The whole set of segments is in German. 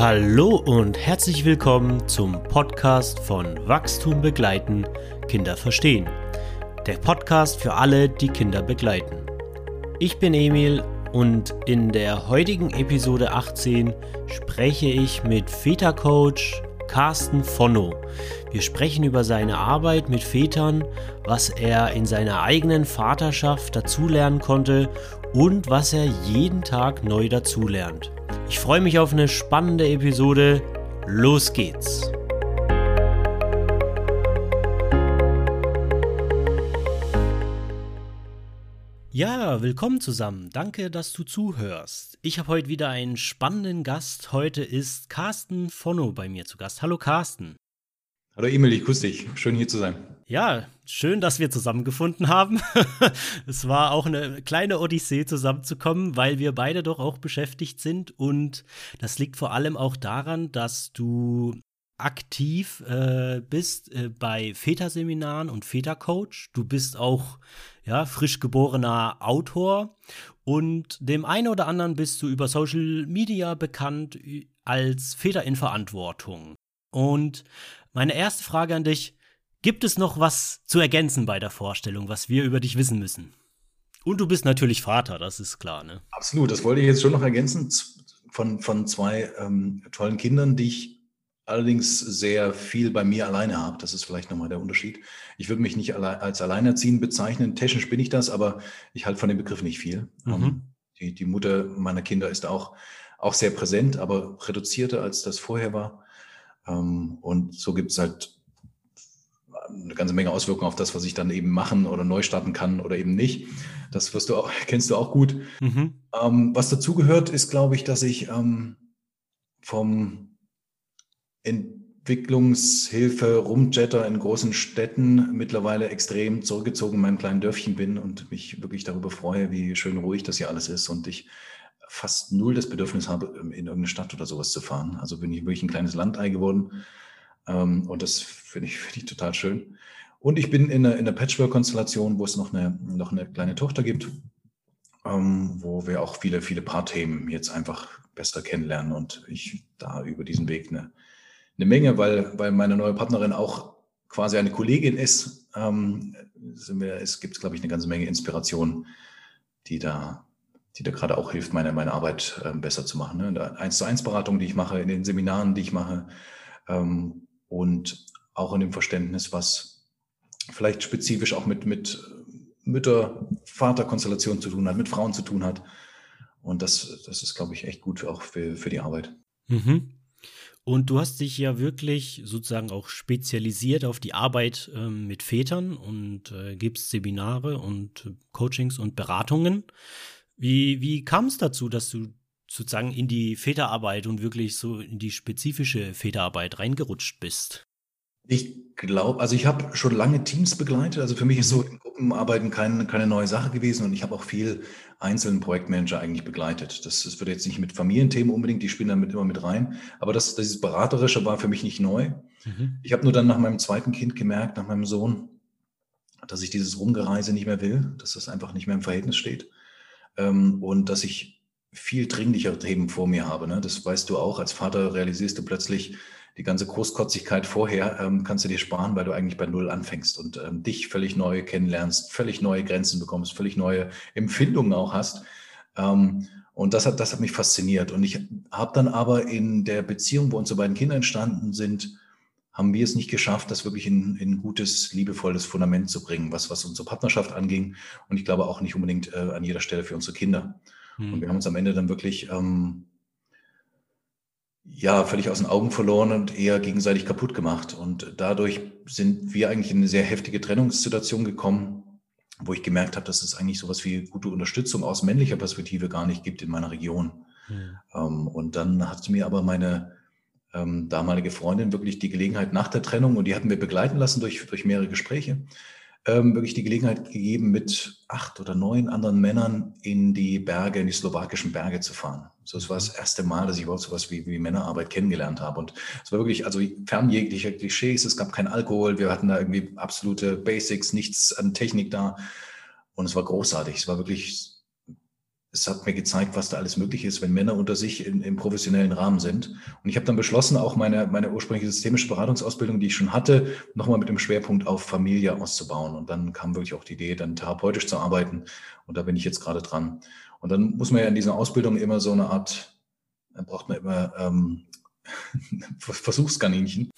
Hallo und herzlich willkommen zum Podcast von Wachstum begleiten, Kinder verstehen. Der Podcast für alle, die Kinder begleiten. Ich bin Emil und in der heutigen Episode 18 spreche ich mit Vätercoach Carsten Fonno. Wir sprechen über seine Arbeit mit Vätern, was er in seiner eigenen Vaterschaft dazulernen konnte und was er jeden Tag neu dazulernt. Ich freue mich auf eine spannende Episode. Los geht's! Ja, willkommen zusammen. Danke, dass du zuhörst. Ich habe heute wieder einen spannenden Gast. Heute ist Carsten Fonno bei mir zu Gast. Hallo Carsten. Hallo Emil, ich grüße dich. Schön hier zu sein. Ja, schön, dass wir zusammengefunden haben. es war auch eine kleine Odyssee zusammenzukommen, weil wir beide doch auch beschäftigt sind. Und das liegt vor allem auch daran, dass du aktiv äh, bist äh, bei Väterseminaren und Vätercoach. Du bist auch ja, frisch geborener Autor und dem einen oder anderen bist du über Social Media bekannt als Väter in Verantwortung. Und meine erste Frage an dich, gibt es noch was zu ergänzen bei der Vorstellung, was wir über dich wissen müssen? Und du bist natürlich Vater, das ist klar, ne? Absolut, das wollte ich jetzt schon noch ergänzen von, von zwei ähm, tollen Kindern, die ich allerdings sehr viel bei mir alleine habe. Das ist vielleicht nochmal der Unterschied. Ich würde mich nicht alle, als Alleinerziehend bezeichnen. Technisch bin ich das, aber ich halte von dem Begriff nicht viel. Mhm. Ähm, die, die Mutter meiner Kinder ist auch, auch sehr präsent, aber reduzierter, als das vorher war. Ähm, und so gibt es halt eine ganze Menge Auswirkungen auf das, was ich dann eben machen oder neu starten kann oder eben nicht. Das wirst du auch, kennst du auch gut. Mhm. Ähm, was dazugehört, ist, glaube ich, dass ich ähm, vom Entwicklungshilfe Rumjetter in großen Städten mittlerweile extrem zurückgezogen in meinem kleinen Dörfchen bin und mich wirklich darüber freue, wie schön ruhig das hier alles ist und ich fast null das Bedürfnis habe, in irgendeine Stadt oder sowas zu fahren. Also bin ich wirklich ein kleines Landei geworden. Ähm, und das finde ich, finde ich total schön. Und ich bin in einer, in einer Patchwork-Konstellation, wo es noch eine, noch eine kleine Tochter gibt, ähm, wo wir auch viele, viele Paarthemen jetzt einfach besser kennenlernen und ich da über diesen Weg eine, eine Menge, weil, weil meine neue Partnerin auch quasi eine Kollegin ist, ähm, es gibt, glaube ich, eine ganze Menge Inspiration, die da die da gerade auch hilft, meine, meine Arbeit äh, besser zu machen. Ne? Eins zu eins Beratung, die ich mache, in den Seminaren, die ich mache ähm, und auch in dem Verständnis, was vielleicht spezifisch auch mit, mit Mütter-Vater-Konstellation zu tun hat, mit Frauen zu tun hat. Und das, das ist, glaube ich, echt gut auch für, für die Arbeit. Mhm. Und du hast dich ja wirklich sozusagen auch spezialisiert auf die Arbeit ähm, mit Vätern und äh, gibst Seminare und Coachings und Beratungen. Wie, wie kam es dazu, dass du sozusagen in die Väterarbeit und wirklich so in die spezifische Väterarbeit reingerutscht bist? Ich glaube, also ich habe schon lange Teams begleitet. Also für mich ist so in Gruppenarbeiten kein, keine neue Sache gewesen und ich habe auch viel einzelnen Projektmanager eigentlich begleitet. Das, das wird jetzt nicht mit Familienthemen unbedingt, die spielen damit immer mit rein. Aber das, dieses Beraterische war für mich nicht neu. Mhm. Ich habe nur dann nach meinem zweiten Kind gemerkt, nach meinem Sohn, dass ich dieses Rumgereise nicht mehr will, dass das einfach nicht mehr im Verhältnis steht ähm, und dass ich viel dringlichere Themen vor mir habe. Ne? Das weißt du auch. Als Vater realisierst du plötzlich, die ganze Großkotzigkeit vorher ähm, kannst du dir sparen, weil du eigentlich bei Null anfängst und ähm, dich völlig neu kennenlernst, völlig neue Grenzen bekommst, völlig neue Empfindungen auch hast. Ähm, und das hat, das hat mich fasziniert. Und ich habe dann aber in der Beziehung, wo unsere beiden Kinder entstanden sind, haben wir es nicht geschafft, das wirklich in, in gutes, liebevolles Fundament zu bringen, was, was unsere Partnerschaft anging. Und ich glaube auch nicht unbedingt äh, an jeder Stelle für unsere Kinder. Mhm. Und wir haben uns am Ende dann wirklich ähm, ja, völlig aus den Augen verloren und eher gegenseitig kaputt gemacht. Und dadurch sind wir eigentlich in eine sehr heftige Trennungssituation gekommen, wo ich gemerkt habe, dass es eigentlich sowas wie gute Unterstützung aus männlicher Perspektive gar nicht gibt in meiner Region. Mhm. Ähm, und dann hat mir aber meine ähm, damalige Freundin wirklich die Gelegenheit nach der Trennung, und die hatten wir begleiten lassen durch, durch mehrere Gespräche, ähm, wirklich die Gelegenheit gegeben, mit acht oder neun anderen Männern in die Berge, in die slowakischen Berge zu fahren. So, es war das erste Mal, dass ich überhaupt so was wie, wie Männerarbeit kennengelernt habe. Und es war wirklich, also fern jeglicher Klischees, es gab kein Alkohol, wir hatten da irgendwie absolute Basics, nichts an Technik da. Und es war großartig. Es war wirklich es hat mir gezeigt, was da alles möglich ist, wenn Männer unter sich in, im professionellen Rahmen sind. Und ich habe dann beschlossen, auch meine, meine ursprüngliche systemische Beratungsausbildung, die ich schon hatte, nochmal mit dem Schwerpunkt auf Familie auszubauen. Und dann kam wirklich auch die Idee, dann therapeutisch zu arbeiten. Und da bin ich jetzt gerade dran. Und dann muss man ja in dieser Ausbildung immer so eine Art, dann braucht man immer ähm, Versuchskaninchen,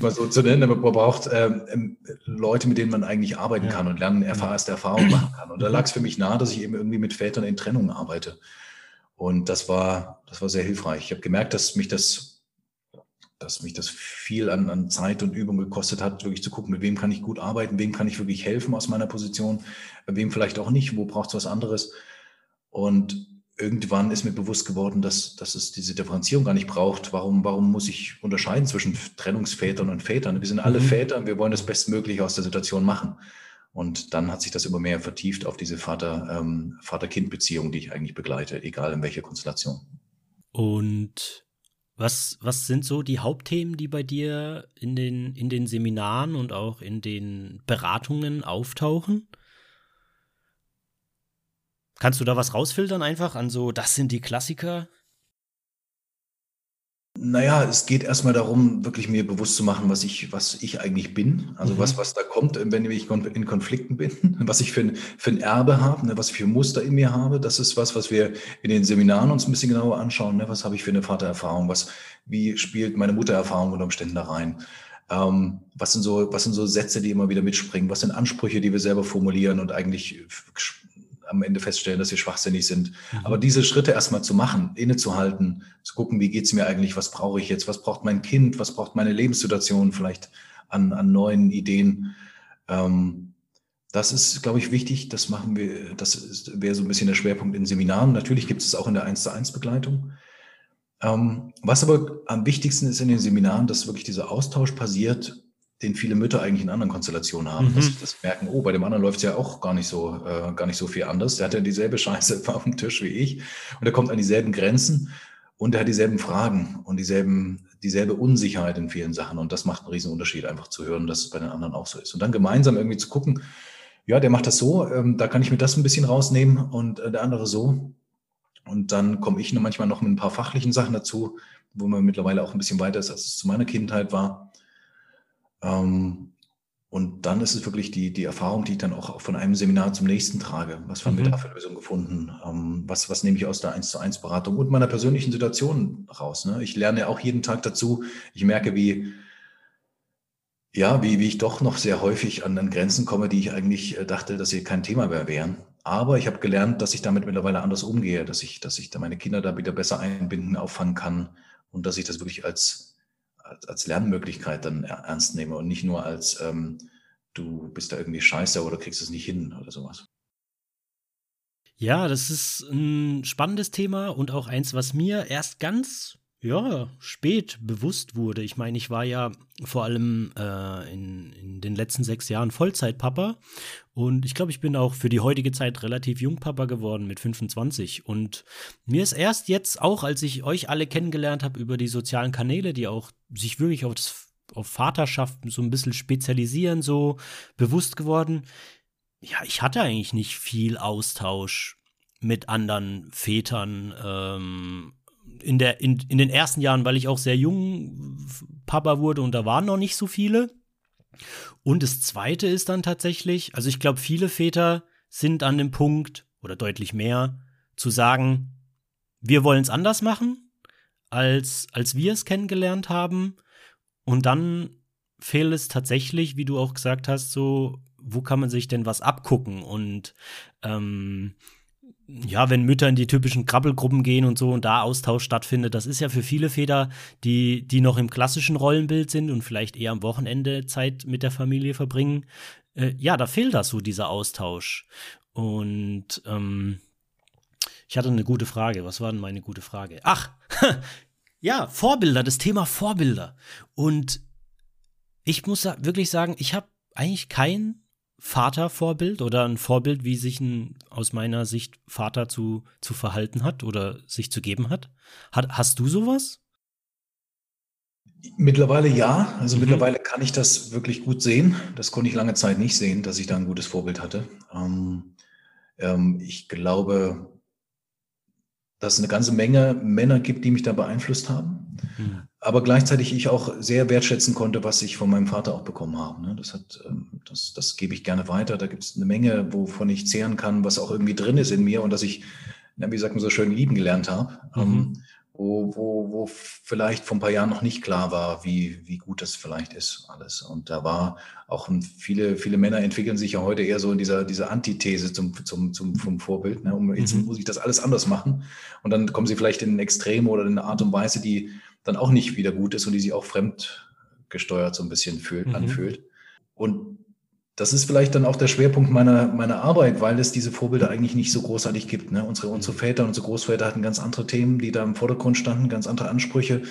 mal so zu nennen. Man braucht ähm, ähm, Leute, mit denen man eigentlich arbeiten ja. kann und lernen, erste Erfahrungen machen kann. Und da lag es für mich nahe, dass ich eben irgendwie mit Vätern in Trennung arbeite. Und das war, das war sehr hilfreich. Ich habe gemerkt, dass mich das, dass mich das viel an, an Zeit und Übung gekostet hat, wirklich zu gucken, mit wem kann ich gut arbeiten, wem kann ich wirklich helfen aus meiner Position, wem vielleicht auch nicht, wo braucht es was anderes. Und irgendwann ist mir bewusst geworden, dass, dass es diese Differenzierung gar nicht braucht. Warum, warum muss ich unterscheiden zwischen Trennungsvätern und Vätern? Wir sind alle mhm. Väter und wir wollen das Bestmögliche aus der Situation machen. Und dann hat sich das immer mehr vertieft auf diese Vater, ähm, Vater-Kind-Beziehung, die ich eigentlich begleite, egal in welcher Konstellation. Und was, was sind so die Hauptthemen, die bei dir in den, in den Seminaren und auch in den Beratungen auftauchen? Kannst du da was rausfiltern einfach an so, das sind die Klassiker? Naja, es geht erstmal darum, wirklich mir bewusst zu machen, was ich, was ich eigentlich bin. Also mhm. was, was da kommt, wenn ich in Konflikten bin, was ich für ein, für ein Erbe habe, ne, was ich für Muster in mir habe. Das ist was, was wir in den Seminaren uns ein bisschen genauer anschauen. Ne? Was habe ich für eine Vatererfahrung? Was, wie spielt meine Muttererfahrung unter Umständen da rein? Ähm, was sind so, was sind so Sätze, die immer wieder mitspringen? Was sind Ansprüche, die wir selber formulieren und eigentlich am Ende feststellen, dass sie schwachsinnig sind. Mhm. Aber diese Schritte erstmal zu machen, innezuhalten, zu gucken, wie geht's mir eigentlich, was brauche ich jetzt, was braucht mein Kind, was braucht meine Lebenssituation vielleicht an, an neuen Ideen. Ähm, das ist, glaube ich, wichtig. Das machen wir, das wäre so ein bisschen der Schwerpunkt in Seminaren. Natürlich gibt es auch in der 1 zu 1 Begleitung. Ähm, was aber am wichtigsten ist in den Seminaren, dass wirklich dieser Austausch passiert den viele Mütter eigentlich in anderen Konstellationen haben, mhm. dass sie das merken, oh, bei dem anderen läuft es ja auch gar nicht so, äh, gar nicht so viel anders. Der hat ja dieselbe Scheiße auf dem Tisch wie ich und er kommt an dieselben Grenzen und er hat dieselben Fragen und dieselben, dieselbe Unsicherheit in vielen Sachen. Und das macht einen riesen Unterschied, einfach zu hören, dass es bei den anderen auch so ist. Und dann gemeinsam irgendwie zu gucken, ja, der macht das so, ähm, da kann ich mir das ein bisschen rausnehmen und äh, der andere so. Und dann komme ich manchmal noch mit ein paar fachlichen Sachen dazu, wo man mittlerweile auch ein bisschen weiter ist, als es zu meiner Kindheit war. Ähm, und dann ist es wirklich die, die Erfahrung, die ich dann auch von einem Seminar zum nächsten trage. Was haben mhm. wir da für Lösungen gefunden? Ähm, was, was nehme ich aus der 1 zu 1 Beratung und meiner persönlichen Situation raus? Ne? Ich lerne auch jeden Tag dazu. Ich merke, wie, ja, wie, wie ich doch noch sehr häufig an, an Grenzen komme, die ich eigentlich äh, dachte, dass sie kein Thema mehr wären. Aber ich habe gelernt, dass ich damit mittlerweile anders umgehe, dass ich, dass ich da meine Kinder da wieder besser einbinden, auffangen kann und dass ich das wirklich als als, als Lernmöglichkeit dann ernst nehme und nicht nur als ähm, du bist da irgendwie scheiße oder kriegst es nicht hin oder sowas. Ja, das ist ein spannendes Thema und auch eins, was mir erst ganz ja, spät bewusst wurde. Ich meine, ich war ja vor allem äh, in, in den letzten sechs Jahren Vollzeitpapa und ich glaube, ich bin auch für die heutige Zeit relativ jung Papa geworden mit 25. Und mir ist erst jetzt auch, als ich euch alle kennengelernt habe über die sozialen Kanäle, die auch sich wirklich auf, das, auf Vaterschaft so ein bisschen spezialisieren, so bewusst geworden, ja, ich hatte eigentlich nicht viel Austausch mit anderen Vätern ähm, in, der, in, in den ersten Jahren, weil ich auch sehr jung Papa wurde und da waren noch nicht so viele. Und das Zweite ist dann tatsächlich, also ich glaube, viele Väter sind an dem Punkt, oder deutlich mehr, zu sagen, wir wollen es anders machen, als, als wir es kennengelernt haben. Und dann fehlt es tatsächlich, wie du auch gesagt hast, so, wo kann man sich denn was abgucken? Und ähm, ja, wenn Mütter in die typischen Krabbelgruppen gehen und so und da Austausch stattfindet, das ist ja für viele Väter, die, die noch im klassischen Rollenbild sind und vielleicht eher am Wochenende Zeit mit der Familie verbringen, äh, ja, da fehlt das so, dieser Austausch. Und ähm, ich hatte eine gute Frage. Was war denn meine gute Frage? Ach, ja, Vorbilder, das Thema Vorbilder. Und ich muss wirklich sagen, ich habe eigentlich kein Vatervorbild oder ein Vorbild, wie sich ein, aus meiner Sicht Vater zu, zu verhalten hat oder sich zu geben hat? hat hast du sowas? Mittlerweile ja. Also mhm. mittlerweile kann ich das wirklich gut sehen. Das konnte ich lange Zeit nicht sehen, dass ich da ein gutes Vorbild hatte. Ähm, ähm, ich glaube, dass es eine ganze Menge Männer gibt, die mich da beeinflusst haben. Mhm. Aber gleichzeitig ich auch sehr wertschätzen konnte, was ich von meinem Vater auch bekommen habe. Ne? Das, hat, ähm, das, das gebe ich gerne weiter. Da gibt es eine Menge, wovon ich zehren kann, was auch irgendwie drin ist in mir und dass ich, wie sagt man so schön, lieben gelernt habe. Mhm. Wo, wo, wo vielleicht vor ein paar Jahren noch nicht klar war, wie, wie gut das vielleicht ist, alles. Und da war auch viele, viele Männer entwickeln sich ja heute eher so in dieser, dieser Antithese zum, zum, zum, vom Vorbild. Ne? Um, jetzt mhm. muss ich das alles anders machen. Und dann kommen sie vielleicht in ein Extrem oder in eine Art und Weise, die dann auch nicht wieder gut ist und die sich auch fremdgesteuert so ein bisschen fühlt, mhm. anfühlt. Und das ist vielleicht dann auch der Schwerpunkt meiner, meiner Arbeit, weil es diese Vorbilder eigentlich nicht so großartig gibt. Ne? Unsere, unsere Väter und unsere Großväter hatten ganz andere Themen, die da im Vordergrund standen, ganz andere Ansprüche,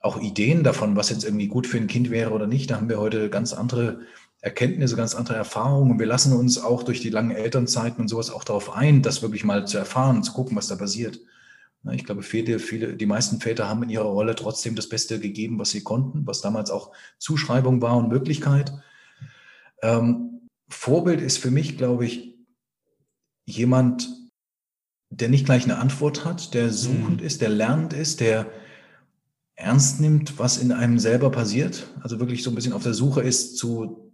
auch Ideen davon, was jetzt irgendwie gut für ein Kind wäre oder nicht. Da haben wir heute ganz andere Erkenntnisse, ganz andere Erfahrungen. Und wir lassen uns auch durch die langen Elternzeiten und sowas auch darauf ein, das wirklich mal zu erfahren, zu gucken, was da passiert. Ich glaube, viele, viele, die meisten Väter haben in ihrer Rolle trotzdem das Beste gegeben, was sie konnten, was damals auch Zuschreibung war und Möglichkeit. Ähm, Vorbild ist für mich, glaube ich, jemand, der nicht gleich eine Antwort hat, der suchend mhm. ist, der lernend ist, der ernst nimmt, was in einem selber passiert. Also wirklich so ein bisschen auf der Suche ist zu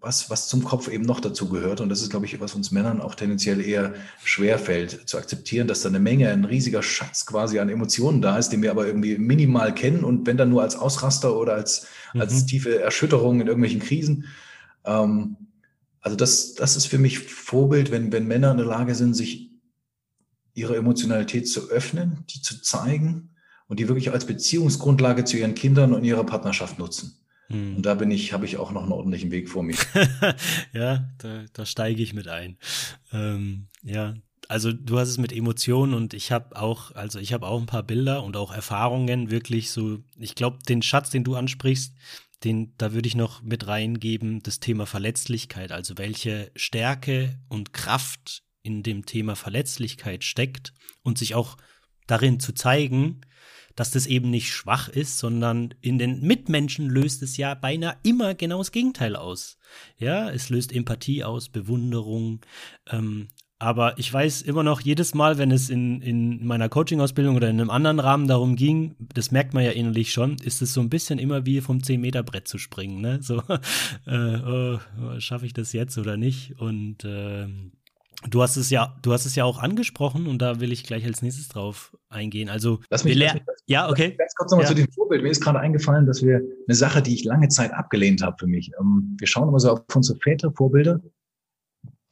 was, was zum Kopf eben noch dazu gehört. Und das ist, glaube ich, was uns Männern auch tendenziell eher schwer fällt, zu akzeptieren, dass da eine Menge, ein riesiger Schatz quasi an Emotionen da ist, den wir aber irgendwie minimal kennen und wenn dann nur als Ausraster oder als, mhm. als tiefe Erschütterung in irgendwelchen Krisen. Ähm, also das, das ist für mich Vorbild, wenn, wenn Männer in der Lage sind, sich ihre Emotionalität zu öffnen, die zu zeigen und die wirklich als Beziehungsgrundlage zu ihren Kindern und ihrer Partnerschaft nutzen. Hm. Und da bin ich, habe ich auch noch einen ordentlichen Weg vor mir. ja, da, da steige ich mit ein. Ähm, ja, also du hast es mit Emotionen und ich habe auch, also ich habe auch ein paar Bilder und auch Erfahrungen wirklich so. Ich glaube, den Schatz, den du ansprichst, den, da würde ich noch mit reingeben, das Thema Verletzlichkeit, also welche Stärke und Kraft in dem Thema Verletzlichkeit steckt und sich auch darin zu zeigen, dass das eben nicht schwach ist, sondern in den Mitmenschen löst es ja beinahe immer genau das Gegenteil aus. Ja, es löst Empathie aus, Bewunderung, ähm, aber ich weiß immer noch, jedes Mal, wenn es in, in meiner Coaching-Ausbildung oder in einem anderen Rahmen darum ging, das merkt man ja innerlich schon, ist es so ein bisschen immer wie vom 10-Meter-Brett zu springen. Ne? So, äh, oh, schaffe ich das jetzt oder nicht? Und äh, du hast es ja, du hast es ja auch angesprochen und da will ich gleich als nächstes drauf eingehen. Also, lass mich, lass mich ja, okay. Ganz kurz nochmal ja. zu dem Vorbild. Mir ist gerade eingefallen, dass wir eine Sache, die ich lange Zeit abgelehnt habe für mich. Ähm, wir schauen immer so auf unsere Väter, Vorbilder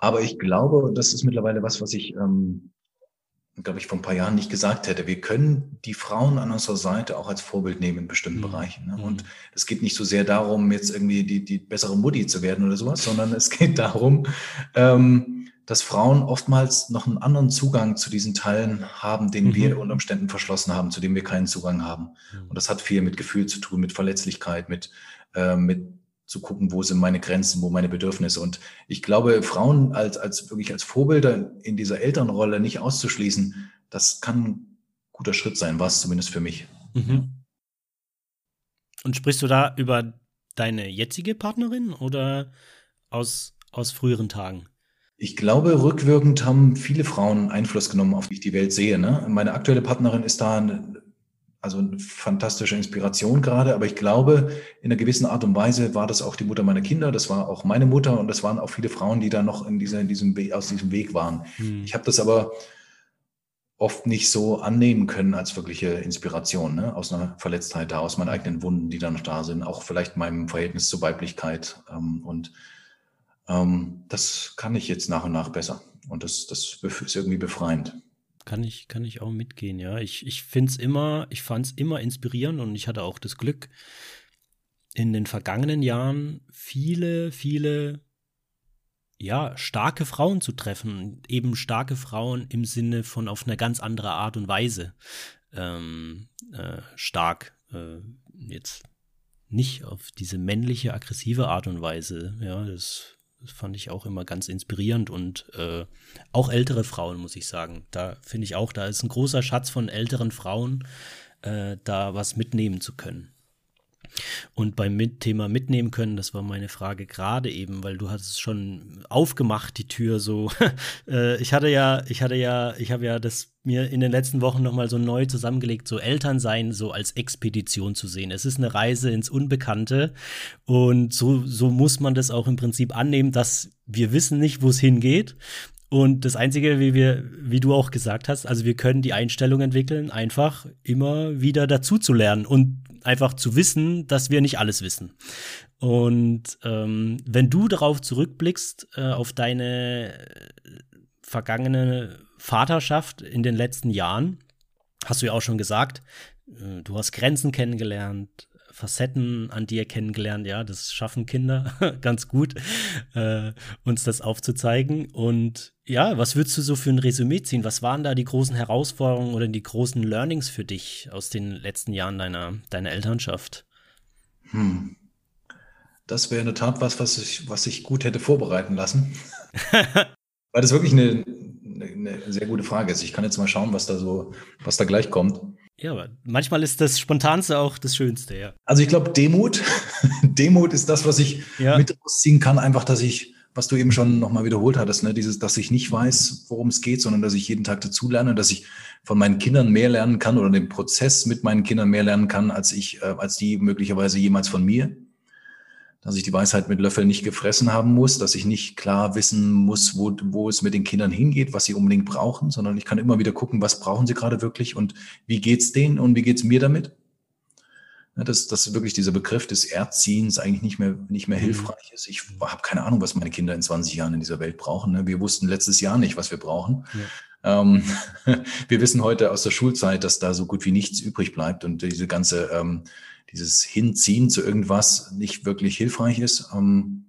aber ich glaube, das ist mittlerweile was, was ich, ähm, glaube ich, vor ein paar Jahren nicht gesagt hätte. Wir können die Frauen an unserer Seite auch als Vorbild nehmen in bestimmten mhm. Bereichen. Ne? Und mhm. es geht nicht so sehr darum, jetzt irgendwie die, die bessere Mutti zu werden oder sowas, sondern es geht darum, ähm, dass Frauen oftmals noch einen anderen Zugang zu diesen Teilen haben, den mhm. wir unter Umständen verschlossen haben, zu dem wir keinen Zugang haben. Mhm. Und das hat viel mit Gefühl zu tun, mit Verletzlichkeit, mit, äh, mit zu gucken, wo sind meine Grenzen, wo meine Bedürfnisse. Und ich glaube, Frauen als, als wirklich als Vorbilder in dieser Elternrolle nicht auszuschließen, das kann ein guter Schritt sein, war es zumindest für mich. Mhm. Und sprichst du da über deine jetzige Partnerin oder aus, aus früheren Tagen? Ich glaube, rückwirkend haben viele Frauen Einfluss genommen, auf wie ich die Welt sehe. Ne? Meine aktuelle Partnerin ist da also eine fantastische Inspiration gerade, aber ich glaube, in einer gewissen Art und Weise war das auch die Mutter meiner Kinder, das war auch meine Mutter und das waren auch viele Frauen, die da noch in, dieser, in diesem Weg, aus diesem Weg waren. Hm. Ich habe das aber oft nicht so annehmen können als wirkliche Inspiration, ne? aus einer Verletztheit da, aus meinen eigenen Wunden, die da noch da sind, auch vielleicht meinem Verhältnis zur Weiblichkeit. Ähm, und ähm, das kann ich jetzt nach und nach besser. Und das, das ist irgendwie befreiend kann ich, kann ich auch mitgehen, ja. Ich, ich es immer, ich fand es immer inspirierend und ich hatte auch das Glück, in den vergangenen Jahren viele, viele, ja, starke Frauen zu treffen. Eben starke Frauen im Sinne von auf eine ganz andere Art und Weise. Ähm, äh, stark. Äh, jetzt nicht auf diese männliche, aggressive Art und Weise. Ja, das das fand ich auch immer ganz inspirierend und äh, auch ältere Frauen, muss ich sagen. Da finde ich auch, da ist ein großer Schatz von älteren Frauen, äh, da was mitnehmen zu können. Und beim Mit Thema mitnehmen können, das war meine Frage gerade eben, weil du hattest schon aufgemacht, die Tür so. Äh, ich hatte ja, ich hatte ja, ich habe ja das mir in den letzten Wochen nochmal so neu zusammengelegt, so Elternsein so als Expedition zu sehen. Es ist eine Reise ins Unbekannte und so, so muss man das auch im Prinzip annehmen, dass wir wissen nicht, wo es hingeht. Und das Einzige, wie wir, wie du auch gesagt hast, also wir können die Einstellung entwickeln, einfach immer wieder dazu zu lernen und einfach zu wissen, dass wir nicht alles wissen. Und ähm, wenn du darauf zurückblickst, äh, auf deine vergangene Vaterschaft in den letzten Jahren, hast du ja auch schon gesagt, äh, du hast Grenzen kennengelernt, Facetten an dir kennengelernt, ja, das schaffen Kinder ganz gut, äh, uns das aufzuzeigen. Und ja, was würdest du so für ein Resümee ziehen? Was waren da die großen Herausforderungen oder die großen Learnings für dich aus den letzten Jahren deiner, deiner Elternschaft? Hm. Das wäre in der Tat was, was ich, was ich gut hätte vorbereiten lassen. Weil das wirklich eine, eine, eine sehr gute Frage ist. Ich kann jetzt mal schauen, was da so, was da gleich kommt. Ja, aber manchmal ist das Spontanste auch das Schönste, ja. Also ich glaube, Demut, Demut ist das, was ich ja. mit rausziehen kann, einfach, dass ich, was du eben schon nochmal wiederholt hattest, ne, dieses, dass ich nicht weiß, worum es geht, sondern dass ich jeden Tag dazu lerne, dass ich von meinen Kindern mehr lernen kann oder den Prozess mit meinen Kindern mehr lernen kann, als ich, äh, als die möglicherweise jemals von mir dass ich die Weisheit mit Löffeln nicht gefressen haben muss, dass ich nicht klar wissen muss, wo, wo es mit den Kindern hingeht, was sie unbedingt brauchen, sondern ich kann immer wieder gucken, was brauchen sie gerade wirklich und wie geht's denen und wie geht's mir damit. Ja, dass, dass wirklich dieser Begriff des Erziehens eigentlich nicht mehr, nicht mehr mhm. hilfreich ist. Ich habe keine Ahnung, was meine Kinder in 20 Jahren in dieser Welt brauchen. Ne? Wir wussten letztes Jahr nicht, was wir brauchen. Ja. Ähm, wir wissen heute aus der Schulzeit, dass da so gut wie nichts übrig bleibt und diese ganze ähm, dieses Hinziehen zu irgendwas nicht wirklich hilfreich ist. Ähm,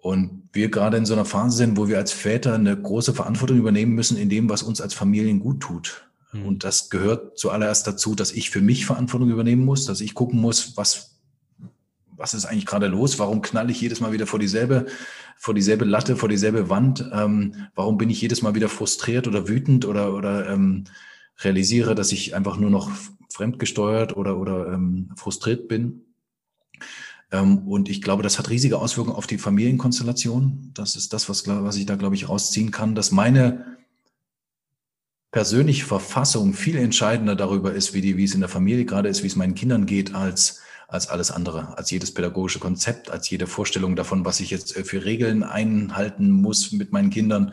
und wir gerade in so einer Phase sind, wo wir als Väter eine große Verantwortung übernehmen müssen in dem, was uns als Familien gut tut. Mhm. Und das gehört zuallererst dazu, dass ich für mich Verantwortung übernehmen muss, dass ich gucken muss, was, was ist eigentlich gerade los? Warum knall ich jedes Mal wieder vor dieselbe, vor dieselbe Latte, vor dieselbe Wand? Ähm, warum bin ich jedes Mal wieder frustriert oder wütend oder, oder ähm, realisiere, dass ich einfach nur noch fremdgesteuert oder, oder ähm, frustriert bin. Ähm, und ich glaube, das hat riesige Auswirkungen auf die Familienkonstellation. Das ist das, was, was ich da, glaube ich, rausziehen kann, dass meine persönliche Verfassung viel entscheidender darüber ist, wie, die, wie es in der Familie gerade ist, wie es meinen Kindern geht, als, als alles andere, als jedes pädagogische Konzept, als jede Vorstellung davon, was ich jetzt äh, für Regeln einhalten muss mit meinen Kindern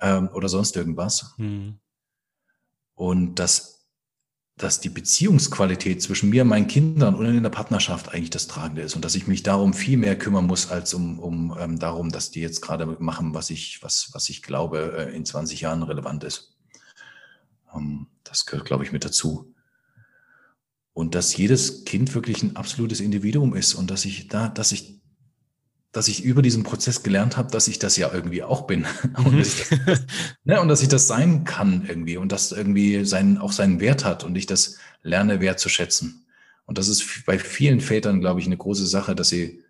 ähm, oder sonst irgendwas. Mhm. Und das dass die Beziehungsqualität zwischen mir und meinen Kindern und in der Partnerschaft eigentlich das Tragende ist und dass ich mich darum viel mehr kümmern muss, als um, um ähm, darum, dass die jetzt gerade machen, was ich, was, was ich glaube, äh, in 20 Jahren relevant ist. Ähm, das gehört, glaube ich, mit dazu. Und dass jedes Kind wirklich ein absolutes Individuum ist und dass ich da, dass ich dass ich über diesen Prozess gelernt habe, dass ich das ja irgendwie auch bin. Und, dass das, ne, und, dass ich das sein kann irgendwie und das irgendwie seinen, auch seinen Wert hat und ich das lerne wertzuschätzen. Und das ist bei vielen Vätern, glaube ich, eine große Sache, dass sie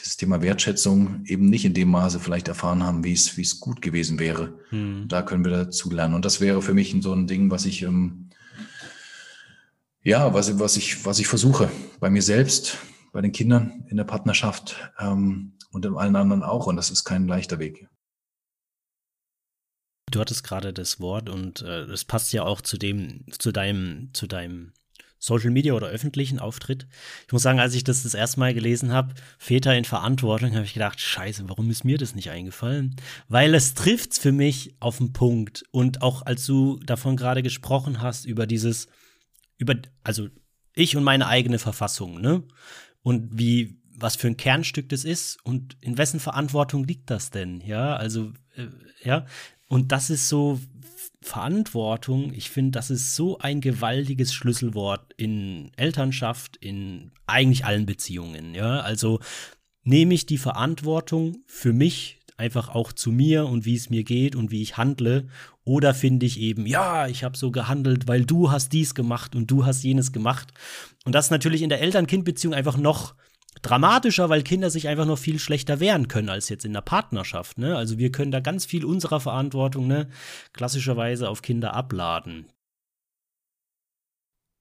dieses Thema Wertschätzung eben nicht in dem Maße vielleicht erfahren haben, wie es, wie es gut gewesen wäre. Hm. Da können wir dazu lernen. Und das wäre für mich so ein Ding, was ich, ähm, ja, was, was ich, was ich versuche bei mir selbst, bei den Kindern in der Partnerschaft ähm, und in allen anderen auch. Und das ist kein leichter Weg. Du hattest gerade das Wort und äh, das passt ja auch zu dem, zu deinem, zu deinem Social Media oder öffentlichen Auftritt. Ich muss sagen, als ich das das erste Mal gelesen habe, Väter in Verantwortung, habe ich gedacht, scheiße, warum ist mir das nicht eingefallen? Weil es trifft für mich auf den Punkt. Und auch als du davon gerade gesprochen hast, über dieses, über, also ich und meine eigene Verfassung, ne? Und wie was für ein Kernstück das ist und in wessen Verantwortung liegt das denn? Ja, also äh, ja, und das ist so Verantwortung. Ich finde, das ist so ein gewaltiges Schlüsselwort in Elternschaft, in eigentlich allen Beziehungen. Ja, also nehme ich die Verantwortung für mich einfach auch zu mir und wie es mir geht und wie ich handle oder finde ich eben, ja, ich habe so gehandelt, weil du hast dies gemacht und du hast jenes gemacht. Und das ist natürlich in der Eltern-Kind-Beziehung einfach noch dramatischer, weil Kinder sich einfach noch viel schlechter wehren können als jetzt in der Partnerschaft. Ne? Also wir können da ganz viel unserer Verantwortung ne, klassischerweise auf Kinder abladen.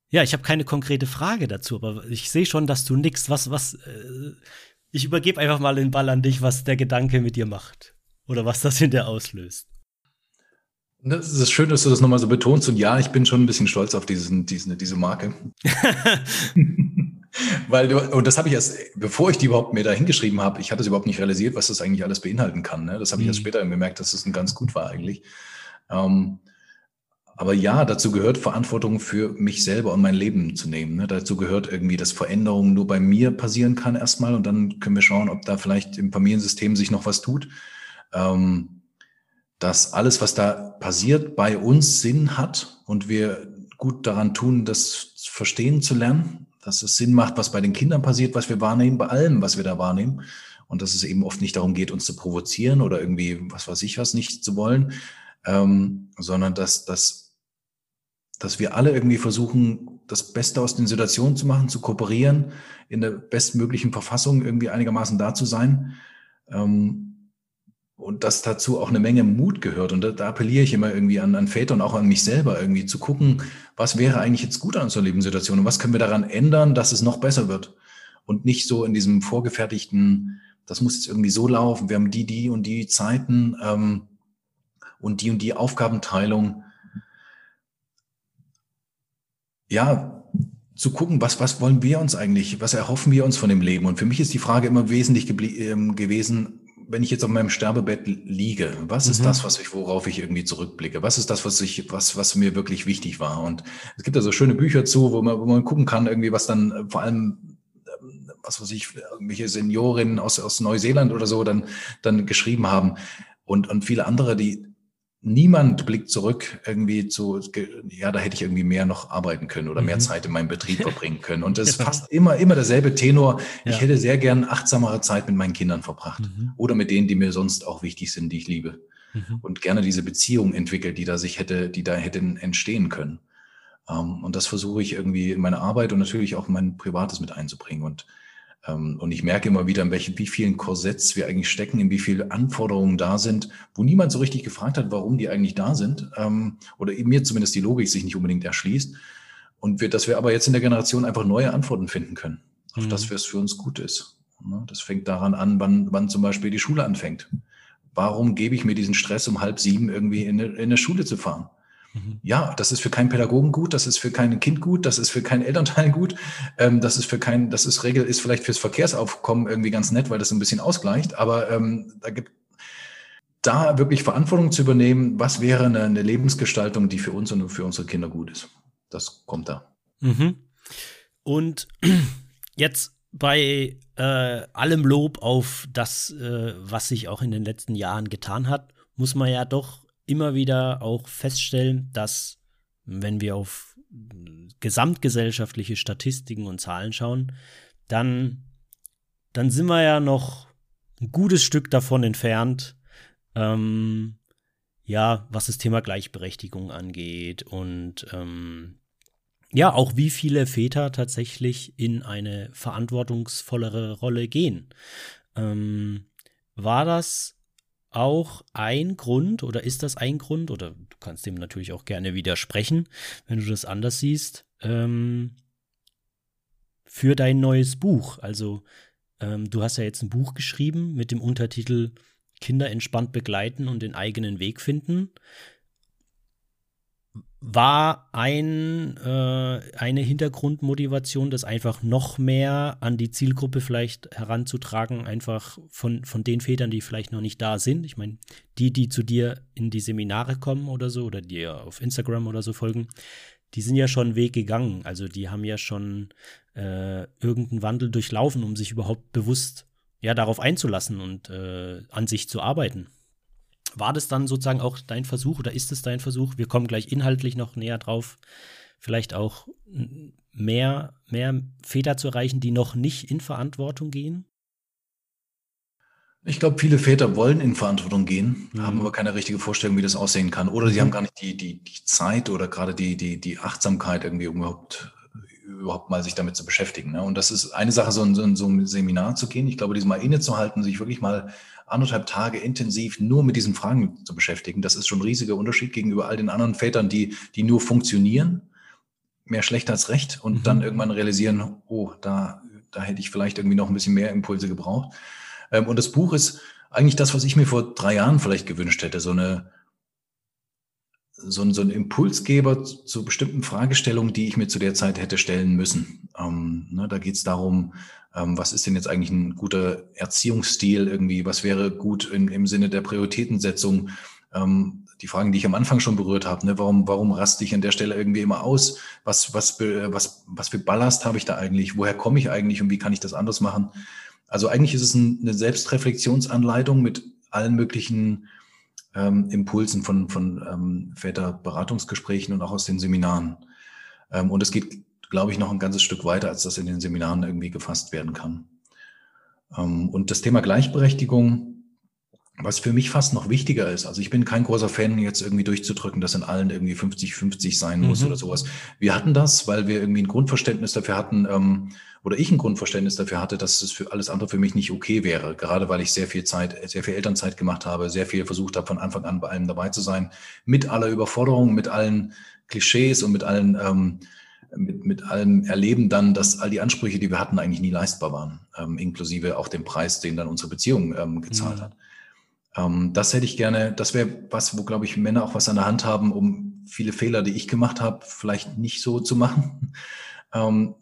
Ja, ich habe keine konkrete Frage dazu, aber ich sehe schon, dass du nix, was, was, äh, ich übergebe einfach mal den Ball an dich, was der Gedanke mit dir macht. Oder was das in dir auslöst. Das ist schön, dass du das nochmal so betonst. Und ja, ich bin schon ein bisschen stolz auf diesen, diesen, diese Marke. Weil, und das habe ich erst, bevor ich die überhaupt mir da hingeschrieben habe, ich hatte es überhaupt nicht realisiert, was das eigentlich alles beinhalten kann. Ne? Das habe ich erst mhm. später gemerkt, dass es das ganz gut war eigentlich. Ähm, aber ja, dazu gehört Verantwortung für mich selber und mein Leben zu nehmen. Ne? Dazu gehört irgendwie, dass Veränderung nur bei mir passieren kann erstmal und dann können wir schauen, ob da vielleicht im Familiensystem sich noch was tut. Ähm, dass alles, was da passiert, bei uns Sinn hat und wir gut daran tun, das verstehen zu lernen, dass es Sinn macht, was bei den Kindern passiert, was wir wahrnehmen, bei allem, was wir da wahrnehmen. Und dass es eben oft nicht darum geht, uns zu provozieren oder irgendwie, was weiß ich was, nicht zu wollen, ähm, sondern dass, dass dass wir alle irgendwie versuchen, das Beste aus den Situationen zu machen, zu kooperieren, in der bestmöglichen Verfassung irgendwie einigermaßen da zu sein. Ähm, und dass dazu auch eine Menge Mut gehört. Und da, da appelliere ich immer irgendwie an, an Väter und auch an mich selber, irgendwie zu gucken, was wäre eigentlich jetzt gut an unserer Lebenssituation und was können wir daran ändern, dass es noch besser wird. Und nicht so in diesem vorgefertigten, das muss jetzt irgendwie so laufen, wir haben die, die und die Zeiten ähm, und die und die Aufgabenteilung ja, zu gucken, was, was wollen wir uns eigentlich, was erhoffen wir uns von dem Leben? Und für mich ist die Frage immer wesentlich ähm, gewesen, wenn ich jetzt auf meinem Sterbebett liege, was mhm. ist das, was ich, worauf ich irgendwie zurückblicke? Was ist das, was ich, was, was mir wirklich wichtig war? Und es gibt da so schöne Bücher zu, wo man, wo man gucken kann, irgendwie, was dann äh, vor allem, ähm, was weiß ich, irgendwelche Seniorinnen aus, aus Neuseeland oder so dann, dann geschrieben haben. Und, und viele andere, die, niemand blickt zurück irgendwie zu, ja, da hätte ich irgendwie mehr noch arbeiten können oder mhm. mehr Zeit in meinem Betrieb verbringen können. Und das ist fast immer, immer derselbe Tenor. Ja. Ich hätte sehr gern achtsamere Zeit mit meinen Kindern verbracht mhm. oder mit denen, die mir sonst auch wichtig sind, die ich liebe. Mhm. Und gerne diese Beziehung entwickelt, die da sich hätte, die da hätten entstehen können. Ähm, und das versuche ich irgendwie in meine Arbeit und natürlich auch in mein Privates mit einzubringen. Und und ich merke immer wieder, in welchen, wie vielen Korsetts wir eigentlich stecken, in wie viele Anforderungen da sind, wo niemand so richtig gefragt hat, warum die eigentlich da sind. Ähm, oder mir zumindest die Logik sich nicht unbedingt erschließt. Und wir, dass wir aber jetzt in der Generation einfach neue Antworten finden können, auf mhm. das, was für uns gut ist. Ne, das fängt daran an, wann, wann zum Beispiel die Schule anfängt. Warum gebe ich mir diesen Stress, um halb sieben irgendwie in eine, in eine Schule zu fahren? Mhm. Ja, das ist für keinen Pädagogen gut, das ist für kein Kind gut, das ist für keinen Elternteil gut, ähm, das ist für kein, das ist Regel, ist vielleicht fürs Verkehrsaufkommen irgendwie ganz nett, weil das ein bisschen ausgleicht, aber ähm, da gibt da wirklich Verantwortung zu übernehmen, was wäre eine, eine, Lebensgestaltung, die für uns und für unsere Kinder gut ist. Das kommt da. Mhm. Und jetzt bei äh, allem Lob auf das, äh, was sich auch in den letzten Jahren getan hat, muss man ja doch immer wieder auch feststellen, dass wenn wir auf gesamtgesellschaftliche Statistiken und Zahlen schauen, dann, dann sind wir ja noch ein gutes Stück davon entfernt, ähm, ja, was das Thema Gleichberechtigung angeht und ähm, ja, auch wie viele Väter tatsächlich in eine verantwortungsvollere Rolle gehen. Ähm, war das auch ein Grund oder ist das ein Grund oder du kannst dem natürlich auch gerne widersprechen, wenn du das anders siehst, ähm, für dein neues Buch. Also ähm, du hast ja jetzt ein Buch geschrieben mit dem Untertitel Kinder entspannt begleiten und den eigenen Weg finden war ein, äh, eine Hintergrundmotivation, das einfach noch mehr an die Zielgruppe vielleicht heranzutragen, einfach von, von den Vätern, die vielleicht noch nicht da sind. Ich meine, die, die zu dir in die Seminare kommen oder so, oder dir auf Instagram oder so folgen, die sind ja schon einen Weg gegangen. Also die haben ja schon äh, irgendeinen Wandel durchlaufen, um sich überhaupt bewusst ja, darauf einzulassen und äh, an sich zu arbeiten. War das dann sozusagen auch dein Versuch oder ist es dein Versuch? Wir kommen gleich inhaltlich noch näher drauf, vielleicht auch mehr, mehr Väter zu erreichen, die noch nicht in Verantwortung gehen? Ich glaube, viele Väter wollen in Verantwortung gehen, mhm. haben aber keine richtige Vorstellung, wie das aussehen kann. Oder sie mhm. haben gar nicht die, die, die Zeit oder gerade die, die, die Achtsamkeit, irgendwie überhaupt, überhaupt mal sich damit zu beschäftigen. Ne? Und das ist eine Sache, so in, so in so ein Seminar zu gehen. Ich glaube, dieses Mal innezuhalten, sich wirklich mal anderthalb Tage intensiv nur mit diesen Fragen zu beschäftigen, das ist schon ein riesiger Unterschied gegenüber all den anderen Vätern, die, die nur funktionieren. mehr schlecht als recht und mhm. dann irgendwann realisieren, oh, da, da hätte ich vielleicht irgendwie noch ein bisschen mehr Impulse gebraucht. Ähm, und das Buch ist eigentlich das, was ich mir vor drei Jahren vielleicht gewünscht hätte, so eine so ein, so ein Impulsgeber zu bestimmten Fragestellungen, die ich mir zu der Zeit hätte stellen müssen. Ähm, ne, da geht es darum, was ist denn jetzt eigentlich ein guter Erziehungsstil irgendwie, was wäre gut in, im Sinne der Prioritätensetzung. Ähm, die Fragen, die ich am Anfang schon berührt habe, ne, warum, warum raste ich an der Stelle irgendwie immer aus? Was, was, was, was für Ballast habe ich da eigentlich? Woher komme ich eigentlich und wie kann ich das anders machen? Also eigentlich ist es ein, eine Selbstreflexionsanleitung mit allen möglichen ähm, Impulsen von, von ähm, Väterberatungsgesprächen und auch aus den Seminaren. Ähm, und es geht, glaube ich, noch ein ganzes Stück weiter, als das in den Seminaren irgendwie gefasst werden kann. Ähm, und das Thema Gleichberechtigung, was für mich fast noch wichtiger ist. Also ich bin kein großer Fan, jetzt irgendwie durchzudrücken, dass in allen irgendwie 50-50 sein muss mhm. oder sowas. Wir hatten das, weil wir irgendwie ein Grundverständnis dafür hatten, ähm, oder ich ein Grundverständnis dafür hatte, dass es für alles andere für mich nicht okay wäre. Gerade weil ich sehr viel Zeit, sehr viel Elternzeit gemacht habe, sehr viel versucht habe, von Anfang an bei allem dabei zu sein, mit aller Überforderung, mit allen Klischees und mit allen, ähm, mit, mit allem Erleben dann, dass all die Ansprüche, die wir hatten, eigentlich nie leistbar waren, ähm, inklusive auch dem Preis, den dann unsere Beziehung ähm, gezahlt mhm. hat. Ähm, das hätte ich gerne, das wäre was, wo, glaube ich, Männer auch was an der Hand haben, um viele Fehler, die ich gemacht habe, vielleicht nicht so zu machen. Ähm,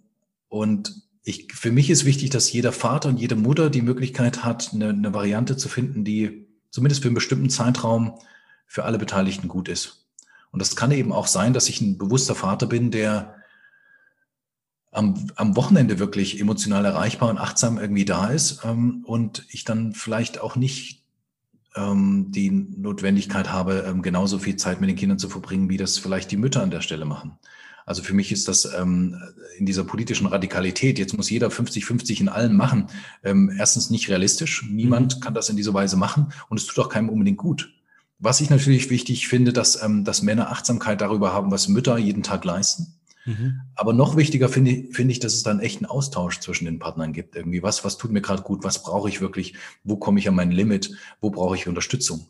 und ich, für mich ist wichtig, dass jeder Vater und jede Mutter die Möglichkeit hat, eine, eine Variante zu finden, die zumindest für einen bestimmten Zeitraum für alle Beteiligten gut ist. Und das kann eben auch sein, dass ich ein bewusster Vater bin, der am, am Wochenende wirklich emotional erreichbar und achtsam irgendwie da ist ähm, und ich dann vielleicht auch nicht ähm, die Notwendigkeit habe, ähm, genauso viel Zeit mit den Kindern zu verbringen, wie das vielleicht die Mütter an der Stelle machen. Also für mich ist das ähm, in dieser politischen Radikalität, jetzt muss jeder 50-50 in allen machen, ähm, erstens nicht realistisch. Niemand mhm. kann das in dieser Weise machen und es tut auch keinem unbedingt gut. Was ich natürlich wichtig finde, dass, ähm, dass Männer Achtsamkeit darüber haben, was Mütter jeden Tag leisten. Mhm. Aber noch wichtiger finde ich, finde ich, dass es dann echt einen Austausch zwischen den Partnern gibt. Irgendwie was, was tut mir gerade gut, was brauche ich wirklich, wo komme ich an mein Limit, wo brauche ich Unterstützung.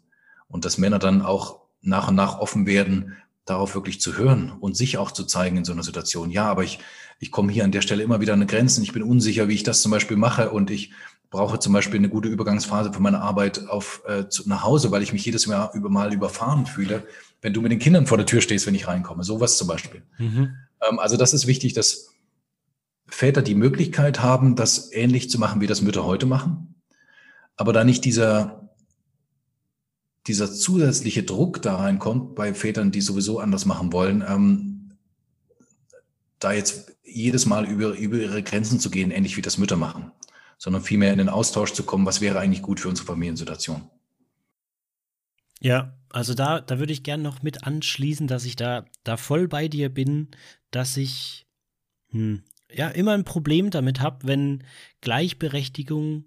Und dass Männer dann auch nach und nach offen werden, darauf wirklich zu hören und sich auch zu zeigen in so einer Situation. Ja, aber ich, ich komme hier an der Stelle immer wieder an eine Grenze. Ich bin unsicher, wie ich das zum Beispiel mache und ich brauche zum Beispiel eine gute Übergangsphase für meine Arbeit auf, äh, zu, nach Hause, weil ich mich jedes Mal, über, mal überfahren fühle, wenn du mit den Kindern vor der Tür stehst, wenn ich reinkomme. Sowas zum Beispiel. Mhm. Ähm, also das ist wichtig, dass Väter die Möglichkeit haben, das ähnlich zu machen, wie das Mütter heute machen, aber da nicht dieser, dieser zusätzliche Druck da reinkommt bei Vätern, die sowieso anders machen wollen, ähm, da jetzt jedes Mal über, über ihre Grenzen zu gehen, ähnlich wie das Mütter machen, sondern vielmehr in den Austausch zu kommen, was wäre eigentlich gut für unsere Familiensituation. Ja, also da, da würde ich gerne noch mit anschließen, dass ich da, da voll bei dir bin, dass ich hm, ja immer ein Problem damit habe, wenn Gleichberechtigung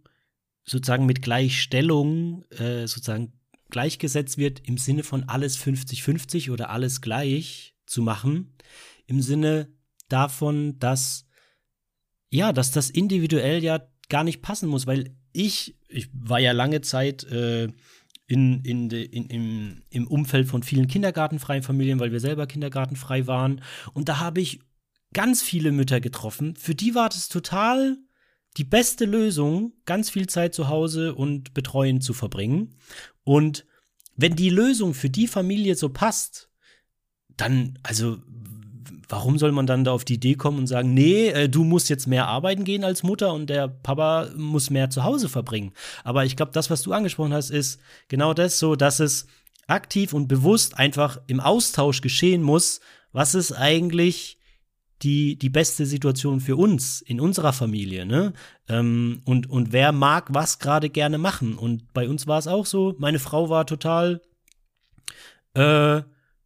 sozusagen mit Gleichstellung äh, sozusagen gleichgesetzt wird im Sinne von alles 50-50 oder alles gleich zu machen. Im Sinne davon, dass ja, dass das individuell ja gar nicht passen muss, weil ich, ich war ja lange Zeit äh, in, in de, in, im, im Umfeld von vielen kindergartenfreien Familien, weil wir selber kindergartenfrei waren. Und da habe ich ganz viele Mütter getroffen. Für die war das total die beste Lösung, ganz viel Zeit zu Hause und betreuen zu verbringen. Und wenn die Lösung für die Familie so passt, dann, also warum soll man dann da auf die Idee kommen und sagen, nee, äh, du musst jetzt mehr arbeiten gehen als Mutter und der Papa muss mehr zu Hause verbringen. Aber ich glaube, das, was du angesprochen hast, ist genau das so, dass es aktiv und bewusst einfach im Austausch geschehen muss, was ist eigentlich die, die beste Situation für uns in unserer Familie, ne? Ähm, und, und wer mag was gerade gerne machen. Und bei uns war es auch so, meine Frau war total äh,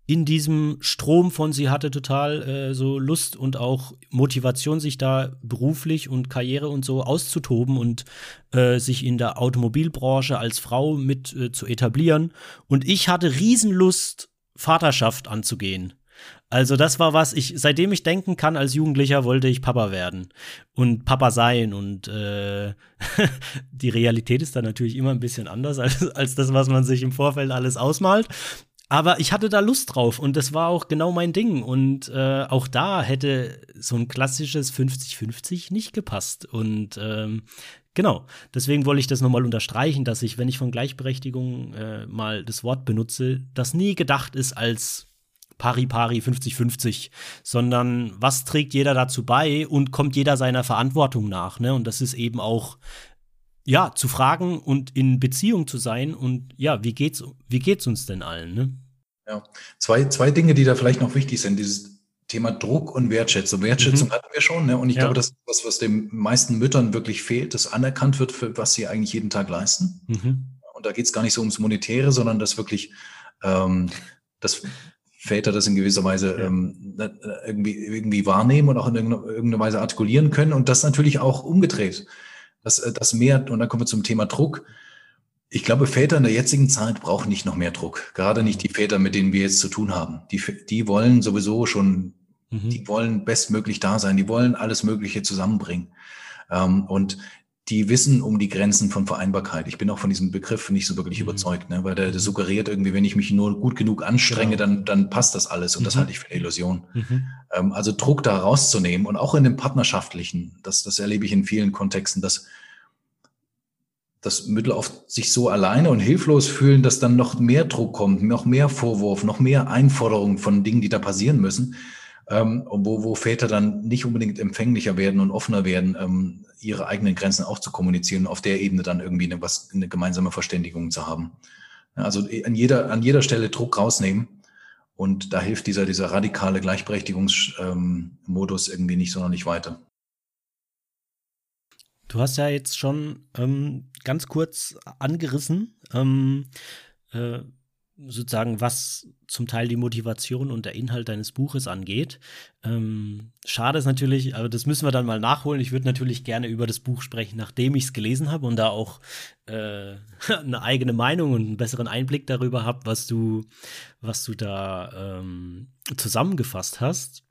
in diesem Strom von sie hatte total äh, so Lust und auch Motivation, sich da beruflich und Karriere und so auszutoben und äh, sich in der Automobilbranche als Frau mit äh, zu etablieren. Und ich hatte Riesenlust, Vaterschaft anzugehen. Also das war was, ich, seitdem ich denken kann, als Jugendlicher wollte ich Papa werden und Papa sein. Und äh, die Realität ist dann natürlich immer ein bisschen anders als, als das, was man sich im Vorfeld alles ausmalt. Aber ich hatte da Lust drauf und das war auch genau mein Ding. Und äh, auch da hätte so ein klassisches 50-50 nicht gepasst. Und ähm, genau, deswegen wollte ich das nochmal unterstreichen, dass ich, wenn ich von Gleichberechtigung äh, mal das Wort benutze, das nie gedacht ist als pari pari 50-50, sondern was trägt jeder dazu bei und kommt jeder seiner Verantwortung nach. Ne? Und das ist eben auch ja, zu fragen und in Beziehung zu sein und ja, wie geht's, wie geht's uns denn allen, ne? Ja, zwei, zwei Dinge, die da vielleicht noch wichtig sind, dieses Thema Druck und Wertschätzung. Wertschätzung mhm. hatten wir schon, ne? Und ich ja. glaube, das ist was, was den meisten Müttern wirklich fehlt, dass anerkannt wird, für was sie eigentlich jeden Tag leisten. Mhm. Und da geht es gar nicht so ums Monetäre, sondern dass wirklich, ähm, dass Väter das in gewisser Weise ja. ähm, irgendwie, irgendwie wahrnehmen und auch in irgendeiner Weise artikulieren können und das natürlich auch umgedreht das, äh, das mehr, und dann kommen wir zum Thema Druck. Ich glaube, Väter in der jetzigen Zeit brauchen nicht noch mehr Druck. Gerade nicht die Väter, mit denen wir jetzt zu tun haben. Die, die wollen sowieso schon, mhm. die wollen bestmöglich da sein. Die wollen alles Mögliche zusammenbringen. Ähm, und die wissen um die Grenzen von Vereinbarkeit. Ich bin auch von diesem Begriff nicht so wirklich mhm. überzeugt, ne? weil der, der, suggeriert irgendwie, wenn ich mich nur gut genug anstrenge, genau. dann, dann passt das alles. Und mhm. das halte ich für eine Illusion. Mhm. Ähm, also Druck da rauszunehmen und auch in dem Partnerschaftlichen, das, das erlebe ich in vielen Kontexten, dass, dass Mütter oft sich so alleine und hilflos fühlen, dass dann noch mehr Druck kommt, noch mehr Vorwurf, noch mehr Einforderungen von Dingen, die da passieren müssen ähm, wo, wo Väter dann nicht unbedingt empfänglicher werden und offener werden, ähm, ihre eigenen Grenzen auch zu kommunizieren, auf der Ebene dann irgendwie eine, was, eine gemeinsame Verständigung zu haben. Also an jeder, an jeder Stelle Druck rausnehmen. Und da hilft dieser, dieser radikale Gleichberechtigungsmodus ähm, irgendwie nicht sonderlich weiter. Du hast ja jetzt schon ähm, ganz kurz angerissen, ähm, äh, sozusagen, was zum Teil die Motivation und der Inhalt deines Buches angeht. Ähm, schade ist natürlich, aber das müssen wir dann mal nachholen. Ich würde natürlich gerne über das Buch sprechen, nachdem ich es gelesen habe und da auch äh, eine eigene Meinung und einen besseren Einblick darüber habe, was du, was du da ähm, zusammengefasst hast.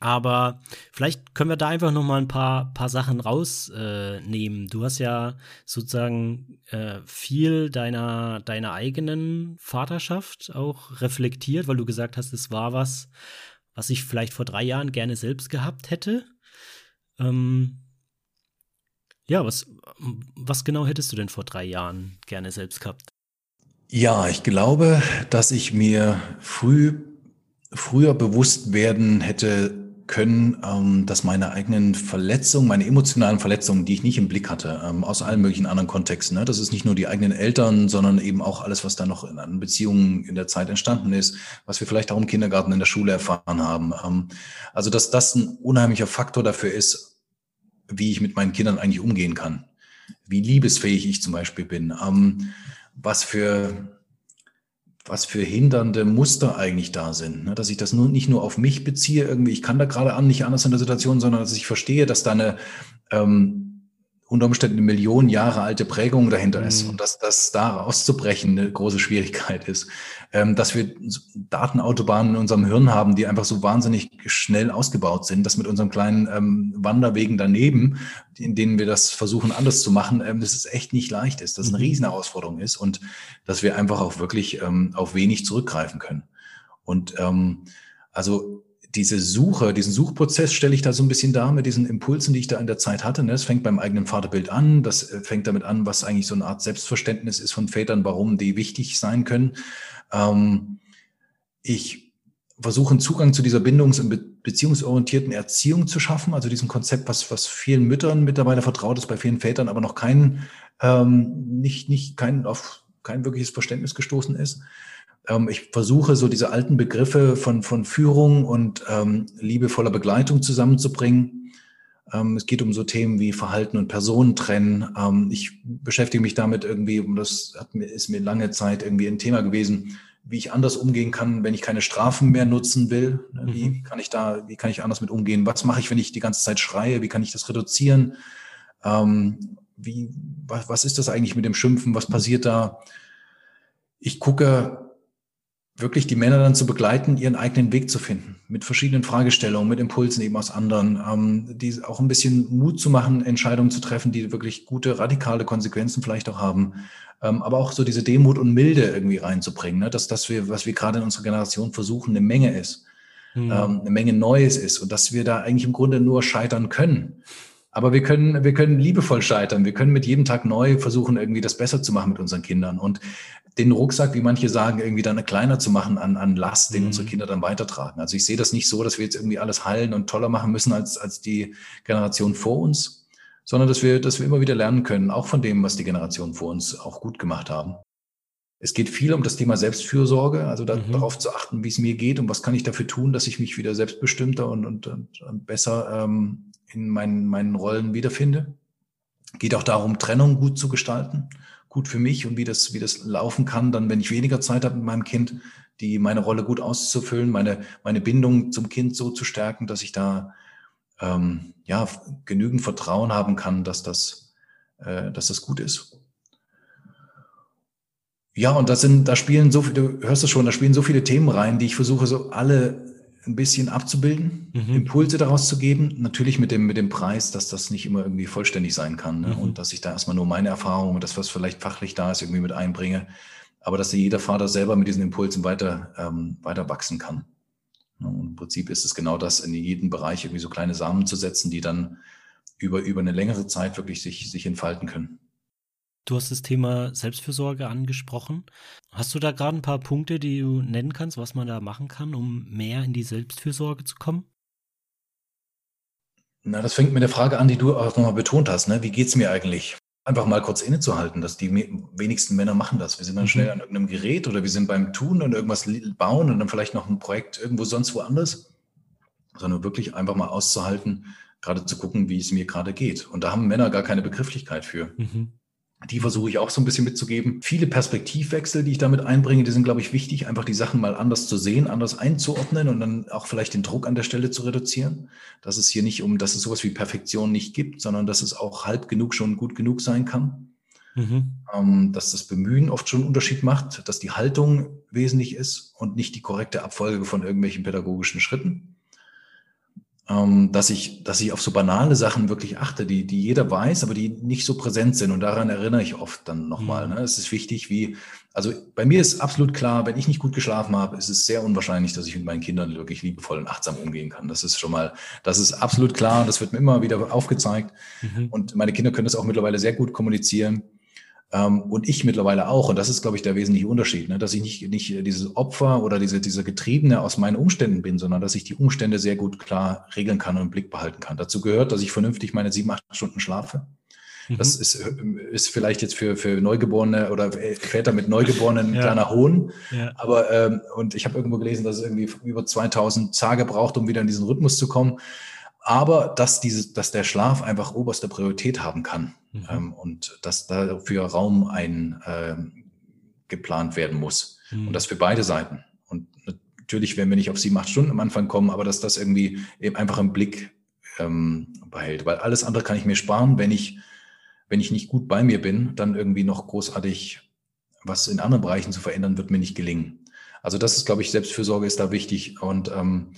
Aber vielleicht können wir da einfach noch mal ein paar, paar Sachen rausnehmen. Äh, du hast ja sozusagen äh, viel deiner, deiner eigenen Vaterschaft auch reflektiert, weil du gesagt hast, es war was, was ich vielleicht vor drei Jahren gerne selbst gehabt hätte. Ähm, ja, was, was genau hättest du denn vor drei Jahren gerne selbst gehabt? Ja, ich glaube, dass ich mir früh, früher bewusst werden hätte können, ähm, dass meine eigenen Verletzungen, meine emotionalen Verletzungen, die ich nicht im Blick hatte, ähm, aus allen möglichen anderen Kontexten, ne? das ist nicht nur die eigenen Eltern, sondern eben auch alles, was da noch in, an Beziehungen in der Zeit entstanden ist, was wir vielleicht auch im Kindergarten, in der Schule erfahren haben. Ähm, also, dass das ein unheimlicher Faktor dafür ist, wie ich mit meinen Kindern eigentlich umgehen kann, wie liebesfähig ich zum Beispiel bin, ähm, was für was für hindernde Muster eigentlich da sind. Ne? Dass ich das nur, nicht nur auf mich beziehe, irgendwie, ich kann da gerade an nicht anders in der Situation, sondern dass ich verstehe, dass da eine ähm, unter Umständen eine Million Jahre alte Prägung dahinter mhm. ist und dass das da rauszubrechen eine große Schwierigkeit ist. Ähm, dass wir Datenautobahnen in unserem Hirn haben, die einfach so wahnsinnig schnell ausgebaut sind, dass mit unserem kleinen ähm, Wanderwegen daneben, in denen wir das versuchen anders zu machen, ähm, dass es echt nicht leicht ist, dass es eine mhm. Riesenherausforderung ist und dass wir einfach auch wirklich ähm, auf wenig zurückgreifen können. Und ähm, also diese Suche, diesen Suchprozess stelle ich da so ein bisschen dar mit diesen Impulsen, die ich da in der Zeit hatte. Ne? Es fängt beim eigenen Vaterbild an, das äh, fängt damit an, was eigentlich so eine Art Selbstverständnis ist von Vätern, warum die wichtig sein können. Ähm, ich versuche einen Zugang zu dieser bindungs- und beziehungsorientierten Erziehung zu schaffen, also diesem Konzept, was, was vielen Müttern mittlerweile vertraut ist, bei vielen Vätern aber noch kein, ähm, nicht, nicht kein, auf kein wirkliches Verständnis gestoßen ist. Ähm, ich versuche so diese alten Begriffe von, von Führung und ähm, liebevoller Begleitung zusammenzubringen. Ähm, es geht um so Themen wie Verhalten und Personen trennen. Ähm, ich beschäftige mich damit irgendwie, und das hat ist mir lange Zeit irgendwie ein Thema gewesen, wie ich anders umgehen kann, wenn ich keine Strafen mehr nutzen will. Ne, wie mhm. kann ich da, wie kann ich anders mit umgehen? Was mache ich, wenn ich die ganze Zeit schreie? Wie kann ich das reduzieren? Ähm, wie, was, was ist das eigentlich mit dem Schimpfen? Was passiert da? Ich gucke wirklich die Männer dann zu begleiten, ihren eigenen Weg zu finden, mit verschiedenen Fragestellungen, mit Impulsen eben aus anderen, ähm, die auch ein bisschen Mut zu machen, Entscheidungen zu treffen, die wirklich gute, radikale Konsequenzen vielleicht auch haben, ähm, aber auch so diese Demut und Milde irgendwie reinzubringen, ne? dass das wir, was wir gerade in unserer Generation versuchen, eine Menge ist, mhm. ähm, eine Menge Neues ist und dass wir da eigentlich im Grunde nur scheitern können. Aber wir können, wir können liebevoll scheitern. Wir können mit jedem Tag neu versuchen, irgendwie das besser zu machen mit unseren Kindern. Und den Rucksack, wie manche sagen, irgendwie dann kleiner zu machen an, an Last, den mhm. unsere Kinder dann weitertragen. Also ich sehe das nicht so, dass wir jetzt irgendwie alles heilen und toller machen müssen als, als die Generation vor uns, sondern dass wir, dass wir immer wieder lernen können, auch von dem, was die Generation vor uns auch gut gemacht haben. Es geht viel um das Thema Selbstfürsorge, also da, mhm. darauf zu achten, wie es mir geht und was kann ich dafür tun, dass ich mich wieder selbstbestimmter und, und, und besser ähm, in meinen, meinen Rollen wiederfinde. Geht auch darum, Trennung gut zu gestalten, gut für mich und wie das, wie das laufen kann, dann, wenn ich weniger Zeit habe mit meinem Kind, die meine Rolle gut auszufüllen, meine, meine Bindung zum Kind so zu stärken, dass ich da ähm, ja, genügend Vertrauen haben kann, dass das, äh, dass das gut ist. Ja, und das sind, da spielen so viele, du hörst es schon, da spielen so viele Themen rein, die ich versuche, so alle ein bisschen abzubilden, mhm. Impulse daraus zu geben. Natürlich mit dem, mit dem Preis, dass das nicht immer irgendwie vollständig sein kann. Ne? Mhm. Und dass ich da erstmal nur meine Erfahrungen und das, was vielleicht fachlich da ist, irgendwie mit einbringe. Aber dass jeder Vater selber mit diesen Impulsen weiter, ähm, weiter wachsen kann. Ne? Und im Prinzip ist es genau das, in jedem Bereich irgendwie so kleine Samen zu setzen, die dann über, über eine längere Zeit wirklich sich, sich entfalten können. Du hast das Thema Selbstfürsorge angesprochen. Hast du da gerade ein paar Punkte, die du nennen kannst, was man da machen kann, um mehr in die Selbstfürsorge zu kommen? Na, das fängt mit der Frage an, die du auch nochmal betont hast. Ne? Wie es mir eigentlich? Einfach mal kurz innezuhalten, dass die wenigsten Männer machen das. Wir sind dann mhm. schnell an irgendeinem Gerät oder wir sind beim Tun und irgendwas bauen und dann vielleicht noch ein Projekt irgendwo sonst woanders. Sondern wirklich einfach mal auszuhalten, gerade zu gucken, wie es mir gerade geht. Und da haben Männer gar keine Begrifflichkeit für. Mhm. Die versuche ich auch so ein bisschen mitzugeben. Viele Perspektivwechsel, die ich damit einbringe, die sind, glaube ich, wichtig, einfach die Sachen mal anders zu sehen, anders einzuordnen und dann auch vielleicht den Druck an der Stelle zu reduzieren. Dass es hier nicht um, dass es sowas wie Perfektion nicht gibt, sondern dass es auch halb genug schon gut genug sein kann. Mhm. Ähm, dass das Bemühen oft schon einen Unterschied macht, dass die Haltung wesentlich ist und nicht die korrekte Abfolge von irgendwelchen pädagogischen Schritten ähm, dass ich, dass ich auf so banale Sachen wirklich achte, die, die jeder weiß, aber die nicht so präsent sind. Und daran erinnere ich oft dann nochmal. Mhm. Ne? Es ist wichtig, wie, also bei mir ist absolut klar, wenn ich nicht gut geschlafen habe, ist es sehr unwahrscheinlich, dass ich mit meinen Kindern wirklich liebevoll und achtsam umgehen kann. Das ist schon mal, das ist absolut klar. Das wird mir immer wieder aufgezeigt. Mhm. Und meine Kinder können das auch mittlerweile sehr gut kommunizieren. Ähm, und ich mittlerweile auch. Und das ist, glaube ich, der wesentliche Unterschied, ne? dass ich nicht, nicht dieses Opfer oder diese, dieser Getriebene aus meinen Umständen bin, sondern dass ich die Umstände sehr gut klar regeln kann und im Blick behalten kann. Dazu gehört, dass ich vernünftig meine sieben, acht Stunden schlafe. Mhm. Das ist, ist vielleicht jetzt für, für Neugeborene oder Väter mit Neugeborenen ein ja. kleiner Hohn. Ja. Aber, ähm, und ich habe irgendwo gelesen, dass es irgendwie über 2000 Tage braucht, um wieder in diesen Rhythmus zu kommen aber dass, diese, dass der Schlaf einfach oberste Priorität haben kann mhm. ähm, und dass dafür Raum eingeplant ähm, werden muss. Mhm. Und das für beide Seiten. Und natürlich werden wir nicht auf sieben, acht Stunden am Anfang kommen, aber dass das irgendwie eben einfach im Blick ähm, behält. Weil alles andere kann ich mir sparen, wenn ich, wenn ich nicht gut bei mir bin, dann irgendwie noch großartig was in anderen Bereichen zu verändern, wird mir nicht gelingen. Also das ist, glaube ich, Selbstfürsorge ist da wichtig. Und ähm,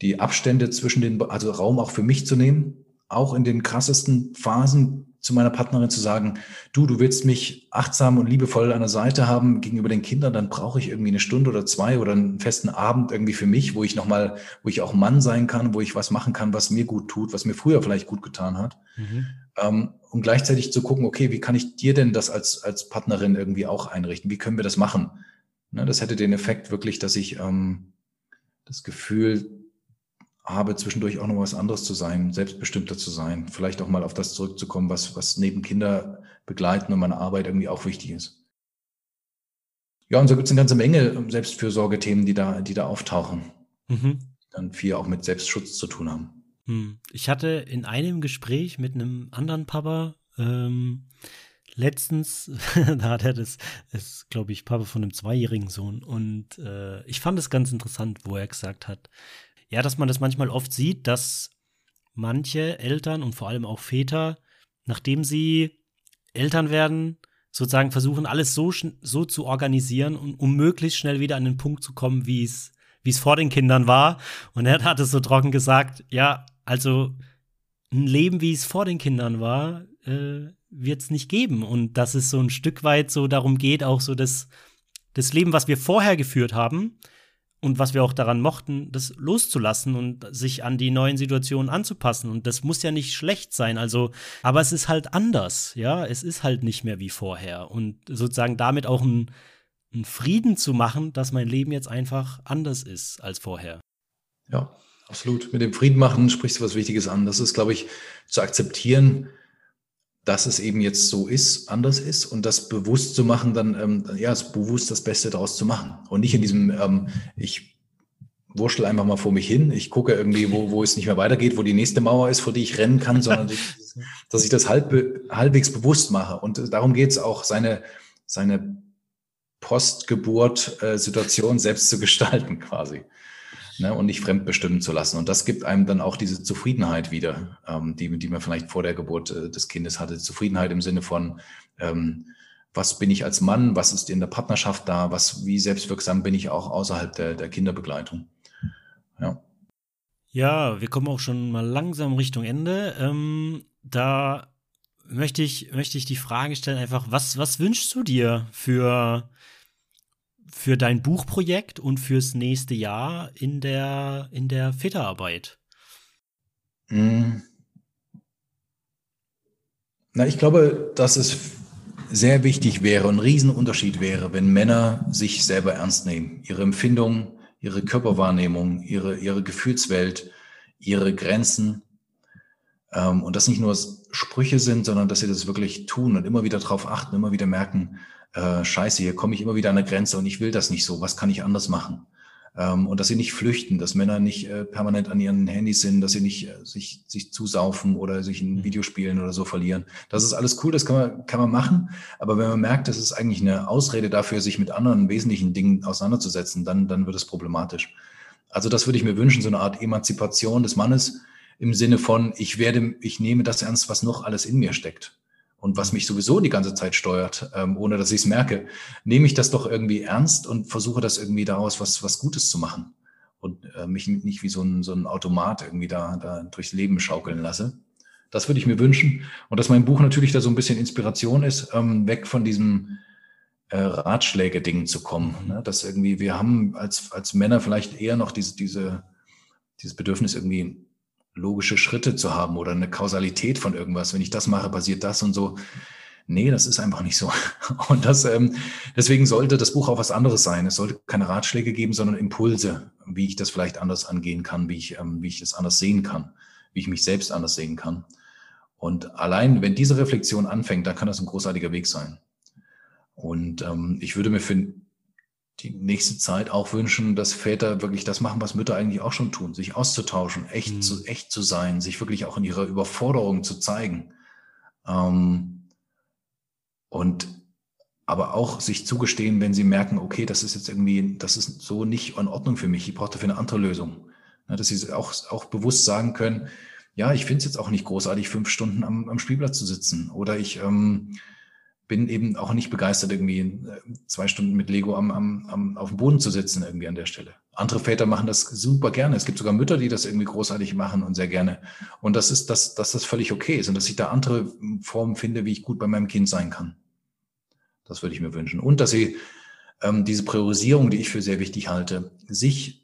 die Abstände zwischen den, also Raum auch für mich zu nehmen, auch in den krassesten Phasen zu meiner Partnerin zu sagen, du, du willst mich achtsam und liebevoll an der Seite haben gegenüber den Kindern, dann brauche ich irgendwie eine Stunde oder zwei oder einen festen Abend irgendwie für mich, wo ich nochmal, wo ich auch Mann sein kann, wo ich was machen kann, was mir gut tut, was mir früher vielleicht gut getan hat. Mhm. Ähm, und gleichzeitig zu gucken, okay, wie kann ich dir denn das als, als Partnerin irgendwie auch einrichten? Wie können wir das machen? Ne, das hätte den Effekt wirklich, dass ich ähm, das Gefühl habe, zwischendurch auch noch was anderes zu sein, selbstbestimmter zu sein, vielleicht auch mal auf das zurückzukommen, was, was neben Kinder begleiten und meiner Arbeit irgendwie auch wichtig ist. Ja, und so gibt es eine ganze Menge Selbstfürsorgethemen, die da, die da auftauchen, mhm. dann viel auch mit Selbstschutz zu tun haben. Hm. Ich hatte in einem Gespräch mit einem anderen Papa ähm, letztens, da hat er das, ist, glaube ich, Papa von einem zweijährigen Sohn. Und äh, ich fand es ganz interessant, wo er gesagt hat, ja, dass man das manchmal oft sieht, dass manche Eltern und vor allem auch Väter, nachdem sie Eltern werden, sozusagen versuchen, alles so, so zu organisieren, um, um möglichst schnell wieder an den Punkt zu kommen, wie es wie es vor den Kindern war. Und er hat es so trocken gesagt, ja, also ein Leben, wie es vor den Kindern war, äh, wird es nicht geben. Und dass es so ein Stück weit so darum geht, auch so das, das Leben, was wir vorher geführt haben und was wir auch daran mochten, das loszulassen und sich an die neuen Situationen anzupassen. Und das muss ja nicht schlecht sein. Also, aber es ist halt anders, ja. Es ist halt nicht mehr wie vorher. Und sozusagen damit auch ein, ein Frieden zu machen, dass mein Leben jetzt einfach anders ist als vorher. Ja, absolut. Mit dem Frieden machen sprichst du was Wichtiges an. Das ist, glaube ich, zu akzeptieren, dass es eben jetzt so ist, anders ist und das bewusst zu machen, dann ähm, ja, bewusst das Beste daraus zu machen. Und nicht in diesem, ähm, ich wurschtel einfach mal vor mich hin, ich gucke irgendwie, wo, wo es nicht mehr weitergeht, wo die nächste Mauer ist, vor die ich rennen kann, sondern dass ich das halb, halbwegs bewusst mache. Und darum geht es auch, seine, seine Postgeburt-Situation äh, selbst zu gestalten quasi ne, und nicht fremdbestimmen zu lassen. Und das gibt einem dann auch diese Zufriedenheit wieder, ähm, die, die man vielleicht vor der Geburt äh, des Kindes hatte. Zufriedenheit im Sinne von, ähm, was bin ich als Mann, was ist in der Partnerschaft da, was, wie selbstwirksam bin ich auch außerhalb der, der Kinderbegleitung. Ja. Ja, wir kommen auch schon mal langsam Richtung Ende. Ähm, da möchte ich, möchte ich die Frage stellen, einfach, was, was wünschst du dir für für dein Buchprojekt und fürs nächste Jahr in der, in der Väterarbeit? Hm. Na, ich glaube, dass es sehr wichtig wäre, ein Riesenunterschied wäre, wenn Männer sich selber ernst nehmen, ihre Empfindungen, ihre Körperwahrnehmung, ihre, ihre Gefühlswelt, ihre Grenzen. Ähm, und das nicht nur Sprüche sind, sondern dass sie das wirklich tun und immer wieder darauf achten, immer wieder merken, äh, scheiße, hier komme ich immer wieder an eine Grenze und ich will das nicht so, was kann ich anders machen? Ähm, und dass sie nicht flüchten, dass Männer nicht äh, permanent an ihren Handys sind, dass sie nicht äh, sich, sich zusaufen oder sich in mhm. Videospielen oder so verlieren. Das ist alles cool, das kann man, kann man machen. Aber wenn man merkt, das ist eigentlich eine Ausrede dafür, sich mit anderen wesentlichen Dingen auseinanderzusetzen, dann, dann wird es problematisch. Also das würde ich mir wünschen, so eine Art Emanzipation des Mannes im Sinne von, ich werde, ich nehme das ernst, was noch alles in mir steckt und was mich sowieso die ganze Zeit steuert, ähm, ohne dass ich es merke, nehme ich das doch irgendwie ernst und versuche das irgendwie daraus was, was Gutes zu machen und äh, mich nicht wie so ein, so ein Automat irgendwie da, da durchs Leben schaukeln lasse. Das würde ich mir wünschen. Und dass mein Buch natürlich da so ein bisschen Inspiration ist, ähm, weg von diesem äh, Ratschläge-Ding zu kommen. Ne? Dass irgendwie, wir haben als, als Männer vielleicht eher noch diese, diese, dieses Bedürfnis, irgendwie logische Schritte zu haben oder eine Kausalität von irgendwas. Wenn ich das mache, passiert das und so. Nee, das ist einfach nicht so. Und das, ähm, deswegen sollte das Buch auch was anderes sein. Es sollte keine Ratschläge geben, sondern Impulse, wie ich das vielleicht anders angehen kann, wie ich, ähm, wie ich das anders sehen kann, wie ich mich selbst anders sehen kann. Und allein, wenn diese Reflexion anfängt, dann kann das ein großartiger Weg sein. Und ähm, ich würde mir für die nächste Zeit auch wünschen, dass Väter wirklich das machen, was Mütter eigentlich auch schon tun, sich auszutauschen, echt, mhm. zu, echt zu sein, sich wirklich auch in ihrer Überforderung zu zeigen. Ähm, und aber auch sich zugestehen, wenn sie merken, okay, das ist jetzt irgendwie, das ist so nicht in Ordnung für mich, ich brauche dafür eine andere Lösung. Ja, dass sie auch, auch bewusst sagen können, ja, ich finde es jetzt auch nicht großartig, fünf Stunden am, am Spielplatz zu sitzen. Oder ich ähm, bin eben auch nicht begeistert, irgendwie äh, zwei Stunden mit Lego am, am, am, auf dem Boden zu sitzen, irgendwie an der Stelle. Andere Väter machen das super gerne. Es gibt sogar Mütter, die das irgendwie großartig machen und sehr gerne. Und das ist, dass, dass das völlig okay ist und dass ich da andere Formen finde, wie ich gut bei meinem Kind sein kann. Das würde ich mir wünschen. Und dass sie ähm, diese Priorisierung, die ich für sehr wichtig halte, sich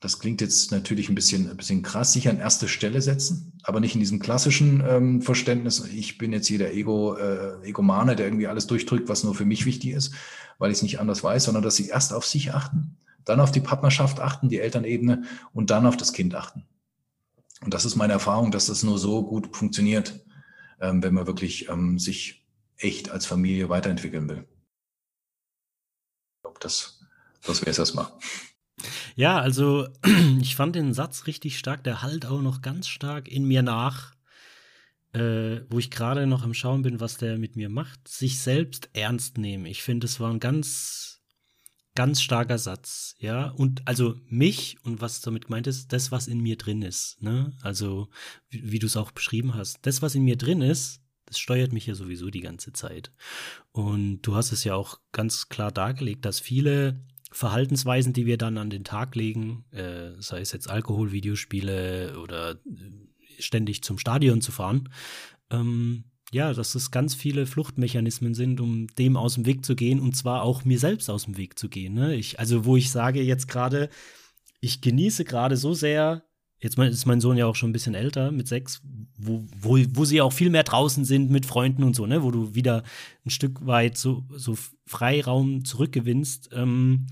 das klingt jetzt natürlich ein bisschen, ein bisschen krass, sich an erste Stelle setzen, aber nicht in diesem klassischen ähm, Verständnis, ich bin jetzt hier der Ego, äh, Egomane, der irgendwie alles durchdrückt, was nur für mich wichtig ist, weil ich es nicht anders weiß, sondern dass sie erst auf sich achten, dann auf die Partnerschaft achten, die Elternebene und dann auf das Kind achten. Und das ist meine Erfahrung, dass das nur so gut funktioniert, ähm, wenn man wirklich ähm, sich echt als Familie weiterentwickeln will. Ich glaube, das, das wäre es erstmal. Ja, also ich fand den Satz richtig stark, der halt auch noch ganz stark in mir nach, äh, wo ich gerade noch am Schauen bin, was der mit mir macht. Sich selbst ernst nehmen. Ich finde, es war ein ganz, ganz starker Satz, ja. Und also mich und was damit gemeint ist, das, was in mir drin ist, ne? Also, wie, wie du es auch beschrieben hast. Das, was in mir drin ist, Das steuert mich ja sowieso die ganze Zeit. Und du hast es ja auch ganz klar dargelegt, dass viele Verhaltensweisen, die wir dann an den Tag legen, äh, sei es jetzt Alkohol, Videospiele oder äh, ständig zum Stadion zu fahren, ähm, ja, dass es ganz viele Fluchtmechanismen sind, um dem aus dem Weg zu gehen und zwar auch mir selbst aus dem Weg zu gehen. Ne? Ich, also, wo ich sage jetzt gerade, ich genieße gerade so sehr, jetzt ist mein Sohn ja auch schon ein bisschen älter, mit sechs, wo, wo, wo sie auch viel mehr draußen sind mit Freunden und so, ne, wo du wieder ein Stück weit so, so Freiraum zurückgewinnst. Ähm,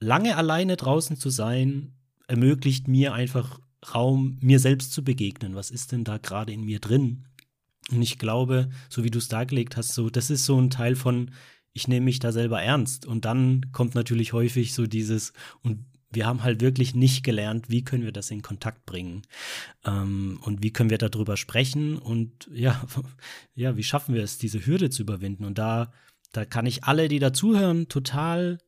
lange alleine draußen zu sein, ermöglicht mir einfach Raum, mir selbst zu begegnen. Was ist denn da gerade in mir drin? Und ich glaube, so wie du es dargelegt hast, so, das ist so ein Teil von, ich nehme mich da selber ernst. Und dann kommt natürlich häufig so dieses, und wir haben halt wirklich nicht gelernt, wie können wir das in Kontakt bringen ähm, und wie können wir darüber sprechen und ja, ja, wie schaffen wir es, diese Hürde zu überwinden? Und da, da kann ich alle, die dazuhören, total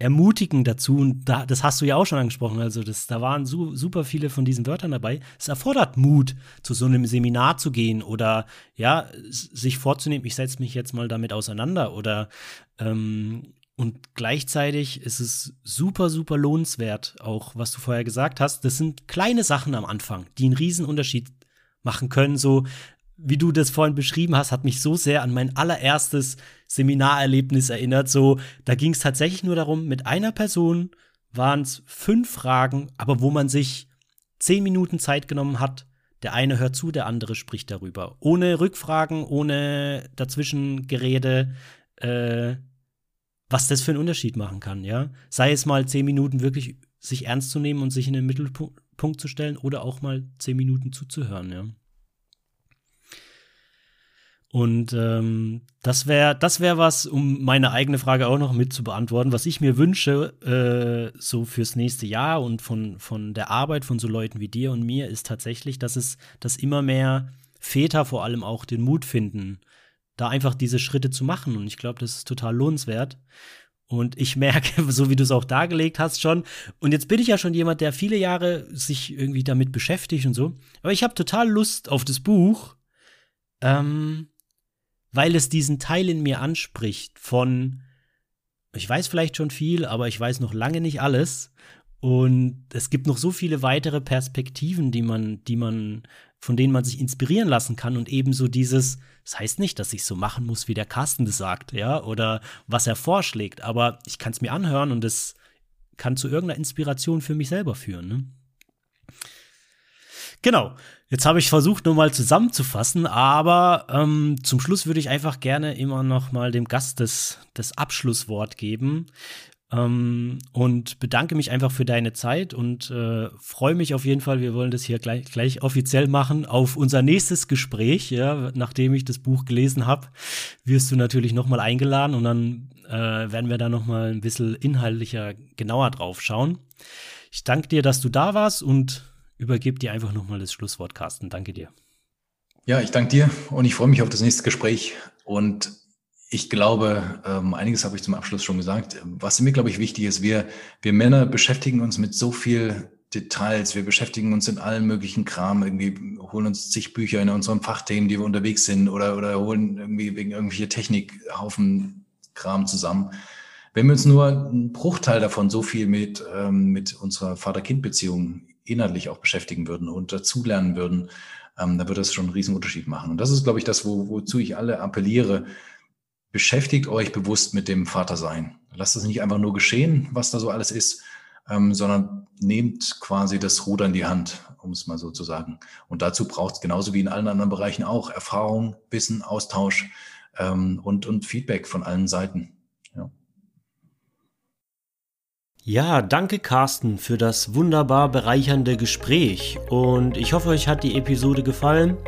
ermutigen dazu. Und da, das hast du ja auch schon angesprochen. Also, das, da waren su super viele von diesen Wörtern dabei. Es erfordert Mut, zu so einem Seminar zu gehen oder ja, sich vorzunehmen, ich setze mich jetzt mal damit auseinander oder ähm, und gleichzeitig ist es super, super lohnenswert, auch was du vorher gesagt hast. Das sind kleine Sachen am Anfang, die einen riesen Unterschied machen können. So wie du das vorhin beschrieben hast, hat mich so sehr an mein allererstes Seminarerlebnis erinnert. So, da ging es tatsächlich nur darum, mit einer Person waren es fünf Fragen, aber wo man sich zehn Minuten Zeit genommen hat. Der eine hört zu, der andere spricht darüber. Ohne Rückfragen, ohne dazwischen Gerede, äh, was das für einen Unterschied machen kann, ja. Sei es mal zehn Minuten wirklich sich ernst zu nehmen und sich in den Mittelpunkt zu stellen oder auch mal zehn Minuten zuzuhören, ja. Und ähm, das wäre das wäre was, um meine eigene Frage auch noch mit zu beantworten, was ich mir wünsche, äh, so fürs nächste Jahr und von, von der Arbeit von so Leuten wie dir und mir, ist tatsächlich, dass es, dass immer mehr Väter vor allem auch den Mut finden, da einfach diese Schritte zu machen. Und ich glaube, das ist total lohnenswert. Und ich merke, so wie du es auch dargelegt hast schon, und jetzt bin ich ja schon jemand, der viele Jahre sich irgendwie damit beschäftigt und so, aber ich habe total Lust auf das Buch, ähm, weil es diesen Teil in mir anspricht von, ich weiß vielleicht schon viel, aber ich weiß noch lange nicht alles. Und es gibt noch so viele weitere Perspektiven, die man, die man, von denen man sich inspirieren lassen kann und ebenso dieses, das heißt nicht, dass ich so machen muss, wie der Carsten das sagt, ja, oder was er vorschlägt, aber ich kann es mir anhören und es kann zu irgendeiner Inspiration für mich selber führen. Ne? Genau. Jetzt habe ich versucht, nur mal zusammenzufassen, aber ähm, zum Schluss würde ich einfach gerne immer noch mal dem Gast das, das Abschlusswort geben. Ähm, und bedanke mich einfach für deine Zeit und äh, freue mich auf jeden Fall, wir wollen das hier gleich, gleich offiziell machen, auf unser nächstes Gespräch. Ja, nachdem ich das Buch gelesen habe, wirst du natürlich noch mal eingeladen und dann äh, werden wir da noch mal ein bisschen inhaltlicher genauer drauf schauen. Ich danke dir, dass du da warst und übergebe dir einfach nochmal das Schlusswort, Carsten. Danke dir. Ja, ich danke dir und ich freue mich auf das nächste Gespräch. Und ich glaube, ähm, einiges habe ich zum Abschluss schon gesagt. Was mir, glaube ich, wichtig ist, wir, wir Männer beschäftigen uns mit so viel Details, wir beschäftigen uns in allen möglichen Kram, irgendwie holen uns zig Bücher in unseren Fachthemen, die wir unterwegs sind, oder, oder holen irgendwie wegen irgendwelche Technikhaufen Kram zusammen. Wenn wir uns nur einen Bruchteil davon so viel mit, ähm, mit unserer Vater-Kind-Beziehung inhaltlich auch beschäftigen würden und dazulernen würden, ähm, da würde das schon einen riesen Unterschied machen. Und das ist, glaube ich, das, wo, wozu ich alle appelliere. Beschäftigt euch bewusst mit dem Vatersein. Lasst es nicht einfach nur geschehen, was da so alles ist, ähm, sondern nehmt quasi das Ruder in die Hand, um es mal so zu sagen. Und dazu braucht es genauso wie in allen anderen Bereichen auch Erfahrung, Wissen, Austausch ähm, und, und Feedback von allen Seiten. Ja, danke Carsten für das wunderbar bereichernde Gespräch und ich hoffe, euch hat die Episode gefallen.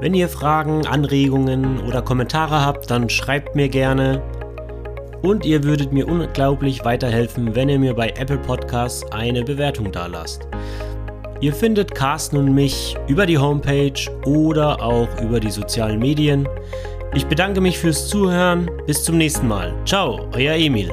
Wenn ihr Fragen, Anregungen oder Kommentare habt, dann schreibt mir gerne. Und ihr würdet mir unglaublich weiterhelfen, wenn ihr mir bei Apple Podcasts eine Bewertung dalasst. Ihr findet Carsten und mich über die Homepage oder auch über die sozialen Medien. Ich bedanke mich fürs Zuhören. Bis zum nächsten Mal. Ciao, euer Emil.